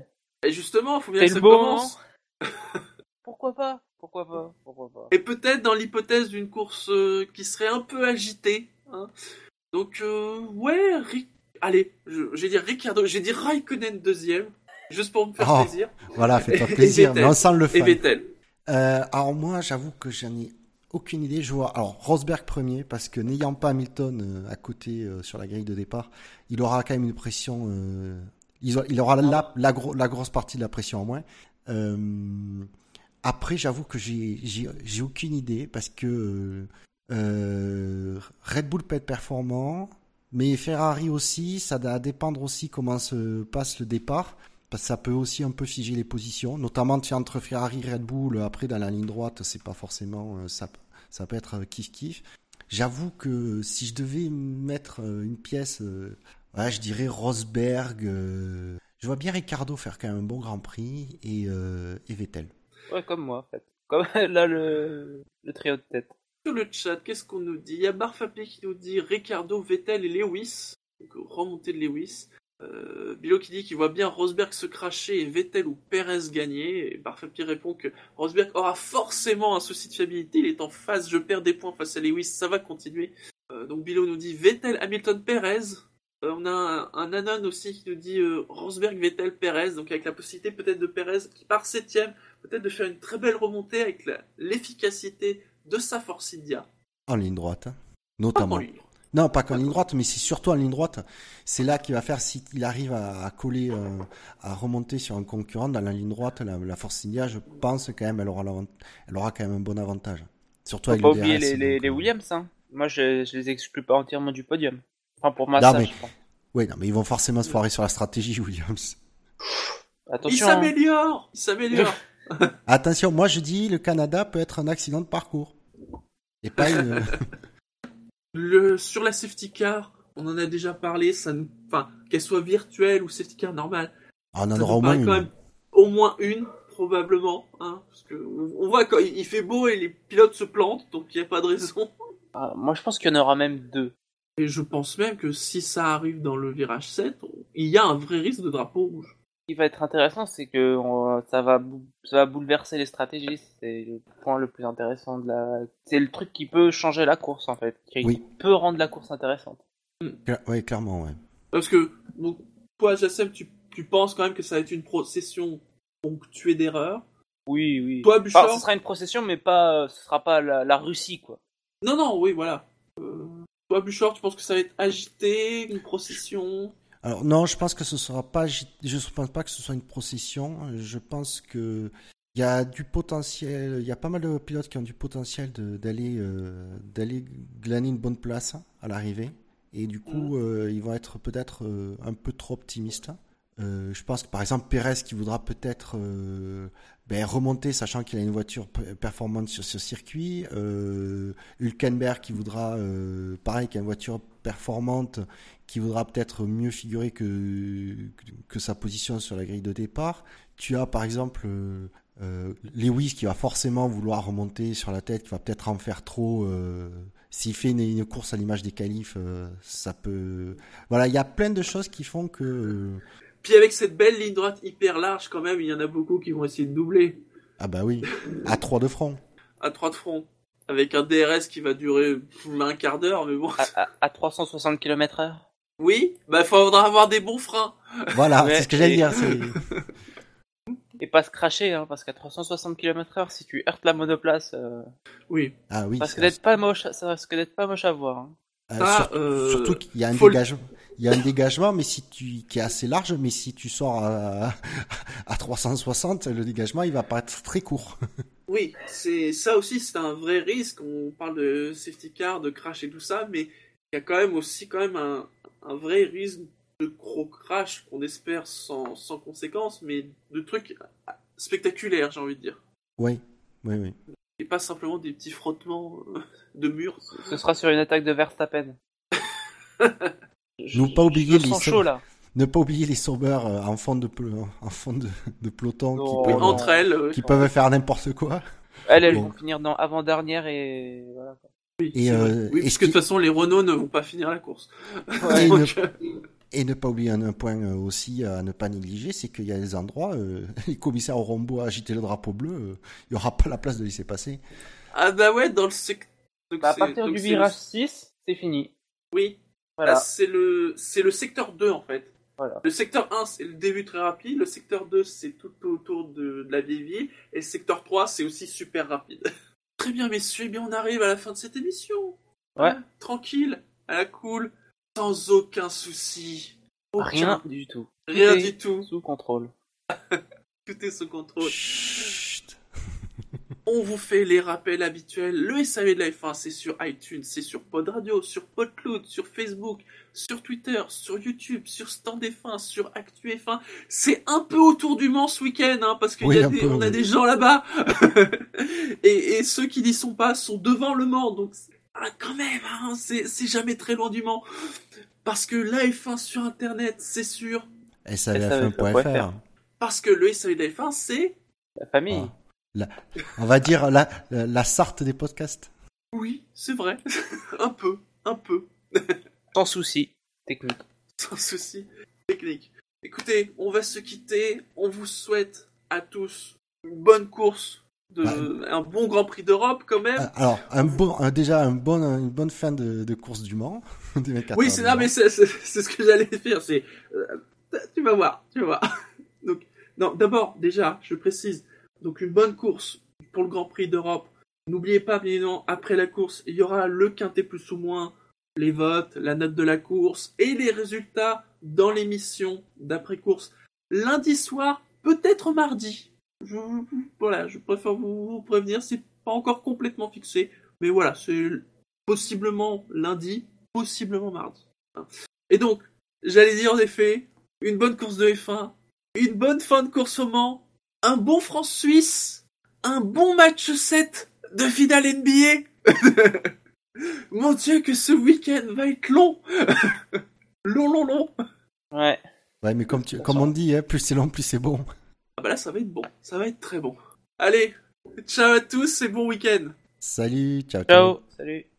Et justement, faut bien que ça beau commence. Pourquoi pas? Pourquoi pas? Pourquoi pas? Et peut-être dans l'hypothèse d'une course euh, qui serait un peu agitée. hein. Donc ouais, Ric- allez, je, je vais dire Ricardo, j'ai dit Raikkonen deuxième, juste pour me faire Oh. plaisir, Voilà, fais-toi Et plaisir, mais on sent le et fan. Vettel. Euh, alors moi, j'avoue que j'en ai aucune idée. Je vois alors Rosberg premier parce que n'ayant pas Hamilton euh, à côté euh, sur la grille de départ, il aura quand même une pression. euh, il, aura- la, la, gro- la grosse partie de la pression en moins. Après, j'avoue que j'ai aucune idée parce que Red Bull peut être performant, mais Ferrari aussi. Ça va dépendre aussi comment se passe le départ. Parce que ça peut aussi un peu figer les positions, notamment entre Ferrari et Red Bull. Après, dans la ligne droite, c'est pas forcément euh, ça. Ça peut être kiff kiff. J'avoue que si je devais mettre euh, une pièce, euh, ouais, je dirais Rosberg. euh, je vois bien Ricardo faire quand même un bon Grand Prix et, euh, et Vettel. Ouais, comme moi en fait. Comme là le, le trio de tête. Sur le chat, qu'est-ce qu'on nous dit? Il y a Barfapé qui nous dit Ricardo, Vettel et Lewis. Donc, remontée de Lewis. Euh, Bilo qui dit qu'il voit bien Rosberg se cracher et Vettel ou Perez gagner. Et Barfapé répond que Rosberg aura forcément un souci de fiabilité. Il est en phase, je perds des points face à Lewis, ça va continuer. Euh, donc Bilo nous dit Vettel, Hamilton, Perez. Euh, on a un, un Anon aussi qui nous dit euh, Rosberg, Vettel, Perez. Donc avec la possibilité peut-être de Perez qui part septième, peut-être de faire une très belle remontée avec l'efficacité de sa Force India. En ligne droite, hein, Pas notamment. en ligne. Non, pas qu'en ligne droite, mais c'est surtout en ligne droite. C'est là qu'il va faire s'il arrive à, à coller, euh, à remonter sur un concurrent dans la ligne droite. La, la Force India, je pense quand même, elle aura, l'avant- elle aura quand même un bon avantage. Surtout Faut avec pas le oublier DRS, les, les, donc, les euh, Williams. Hein. Moi je, je les exclus pas entièrement du podium. Enfin pour ma mais- je pense. Oui, non, mais ils vont forcément se foirer sur la stratégie, Williams. Il Attention. hein. s'améliore Il s'améliore Attention, moi je dis, le Canada peut être un accident de parcours. Et pas une. Le, Sur la safety car, on en a déjà parlé, ça nous... enfin, qu'elle soit virtuelle ou safety car normale, Ah, on en aura au moins une. quand même au moins une, probablement. Hein, parce que on voit quand il fait beau et les pilotes se plantent, donc il n'y a pas de raison. Ah, moi je pense qu'il y en aura même deux. Et je pense même que si ça arrive dans le virage 7, on- il y a un vrai risque de drapeau rouge. Ce qui va être intéressant, c'est que on- ça va, bou- ça va bouleverser les stratégies. C'est le point le plus intéressant de la. C'est le truc qui peut changer la course en fait, qui Oui. peut rendre la course intéressante. Ouais, clairement, ouais. Parce que, donc, toi, Jassem, tu, tu penses quand même que ça va être une procession ponctuée d'erreurs. Oui, oui. Toi, Enfin, Bouchard ce sera une procession, mais pas, ce sera pas la, la Russie quoi. Non, non, oui, voilà. Euh, toi, Bouchard, tu penses que ça va être agité, une procession? Alors non, je pense que ce sera pas. Je pense pas que ce soit une procession. Je pense que il y a du potentiel. Il y a pas mal de pilotes qui ont du potentiel d'aller euh, d'aller glaner une bonne place à l'arrivée. Et du coup, euh, ils vont être peut-être euh, un peu trop optimistes. Je pense que par exemple Perez qui voudra peut-être ben, remonter, sachant qu'il a une voiture performante sur ce circuit. Euh, Hülkenberg qui voudra, euh, pareil, qui a une voiture performante, qui voudra peut-être mieux figurer que, que, sa position sur la grille de départ. Tu as par exemple euh, euh, Lewis qui va forcément vouloir remonter sur la tête, qui va peut-être en faire trop. euh, S'il fait une, une course à l'image des qualifs, euh, ça peut. Voilà, il y a plein de choses qui font que. Puis avec cette belle ligne droite hyper large, quand même, il y en a beaucoup qui vont essayer de doubler Ah bah oui, à 3 de front. à trois de front. Avec un DRS qui va durer un quart d'heure, mais bon. À, à, à 360 km heure? Oui, bah faudra avoir des bons freins. Voilà, Ouais, c'est ce que j'allais dire. c'est- Et pas se cracher, hein, parce qu'à 360 km heure, si tu heurtes la monoplace, euh, Oui. Ah oui, ça risque ça- d'être pas moche, ça risque d'être pas moche à voir. hein. euh, sur- euh, surtout qu'il y a un faut le-. Il y a un dégagement, mais si tu qui est assez large, mais si tu sors à, à 360, le dégagement il va pas être très court. Oui, c'est ça aussi, c'est un vrai risque. On parle de safety car, de crash et tout ça, mais il y a quand même aussi quand même un, un vrai risque de gros crash qu'on espère sans, sans conséquence, mais de trucs spectaculaires, j'ai envie de dire. Oui, oui, oui. Et pas simplement des petits frottements euh, de murs. Ce sera sur une attaque de Verstappen. Ne pas oublier les chaud là. Ne pas oublier les sauveurs en fond de en fond de, de peloton Non. qui peuvent, non. Entre elles, euh, qui peuvent faire n'importe quoi. Elles, elles Bon. vont finir dans avant-dernière et voilà. oui, Et, euh, oui parce ce que de toute façon, les Renault ne vont pas finir la course. Et Donc, ne, et ne pas oublier un, un point euh, aussi à ne pas négliger, c'est qu'il y a des endroits, euh, les commissaires auront beau agiter le drapeau bleu, euh, il y aura pas la place de laisser passer. Ah bah ouais, dans le secteur. Bah, à partir du virage 6, c'est fini. Oui, Voilà. C'est le le secteur 2 en fait. Voilà. Le secteur 1 c'est le début très rapide, le secteur 2 c'est tout autour de, de la vieille ville et le secteur 3 c'est aussi super rapide. Très bien messieurs, eh bien on arrive à la fin de cette émission. Ouais. Hein, tranquille, à la cool, sans aucun souci. Aucun. Rien du tout. Rien Tout est du tout, Sous contrôle. tout est sous contrôle. Chut. On vous fait les rappels habituels. Le SAV de la F1, c'est sur iTunes, c'est sur Pod Radio, sur PodCloud, sur Facebook, sur Twitter, sur YouTube, sur Stand F1, sur Actu F1. C'est un peu autour du Mans ce week-end, hein, parce qu'on Oui, a, des, peu, on a oui. des gens là-bas. et, et ceux qui n'y sont pas sont devant le Mans. Donc, ah, quand même, hein, c'est c'est jamais très loin du Mans. Parce que la F1 sur Internet, c'est sûr. SAVF1.fr. Parce que le SAV de la F1, c'est... La famille. Ah. La- on va dire la, la, la Sarthe des podcasts. Oui, c'est vrai. un peu, un peu. Sans souci. Technique. sans souci technique. Écoutez, on va se quitter. On vous souhaite à tous une bonne course, de, un bon Grand Prix d'Europe quand même. Ah, Alors, un bon, un- déjà un bon, une bonne fin de, de course du Mans. des 24 oui, c'est mais c'est ce que j'allais faire. C'est, euh, tu vas voir, tu vas voir. Donc, non, d'abord, déjà, je précise. Donc, une bonne course pour le Grand Prix d'Europe. N'oubliez pas, bien évidemment, après la course, il y aura le quintet plus ou moins, les votes, la note de la course et les résultats dans l'émission d'après-course lundi soir, peut-être mardi. Voilà, je préfère vous, prévenir, c'est pas encore complètement fixé, mais voilà, c'est possiblement lundi, possiblement mardi. Et donc, j'allais dire en effet, une bonne course de F1, une bonne fin de course au Mans, un bon France-Suisse, un bon match 7 de finale NBA. Mon dieu, que ce week-end va être long. long, long, long. Ouais. Ouais, mais comme, tu, comme on dit, hein, plus c'est long, plus c'est bon. Ah bah là, ça va être bon. Ça va être très bon. Allez, ciao à tous et bon week-end. Salut, ciao, ciao. Ciao.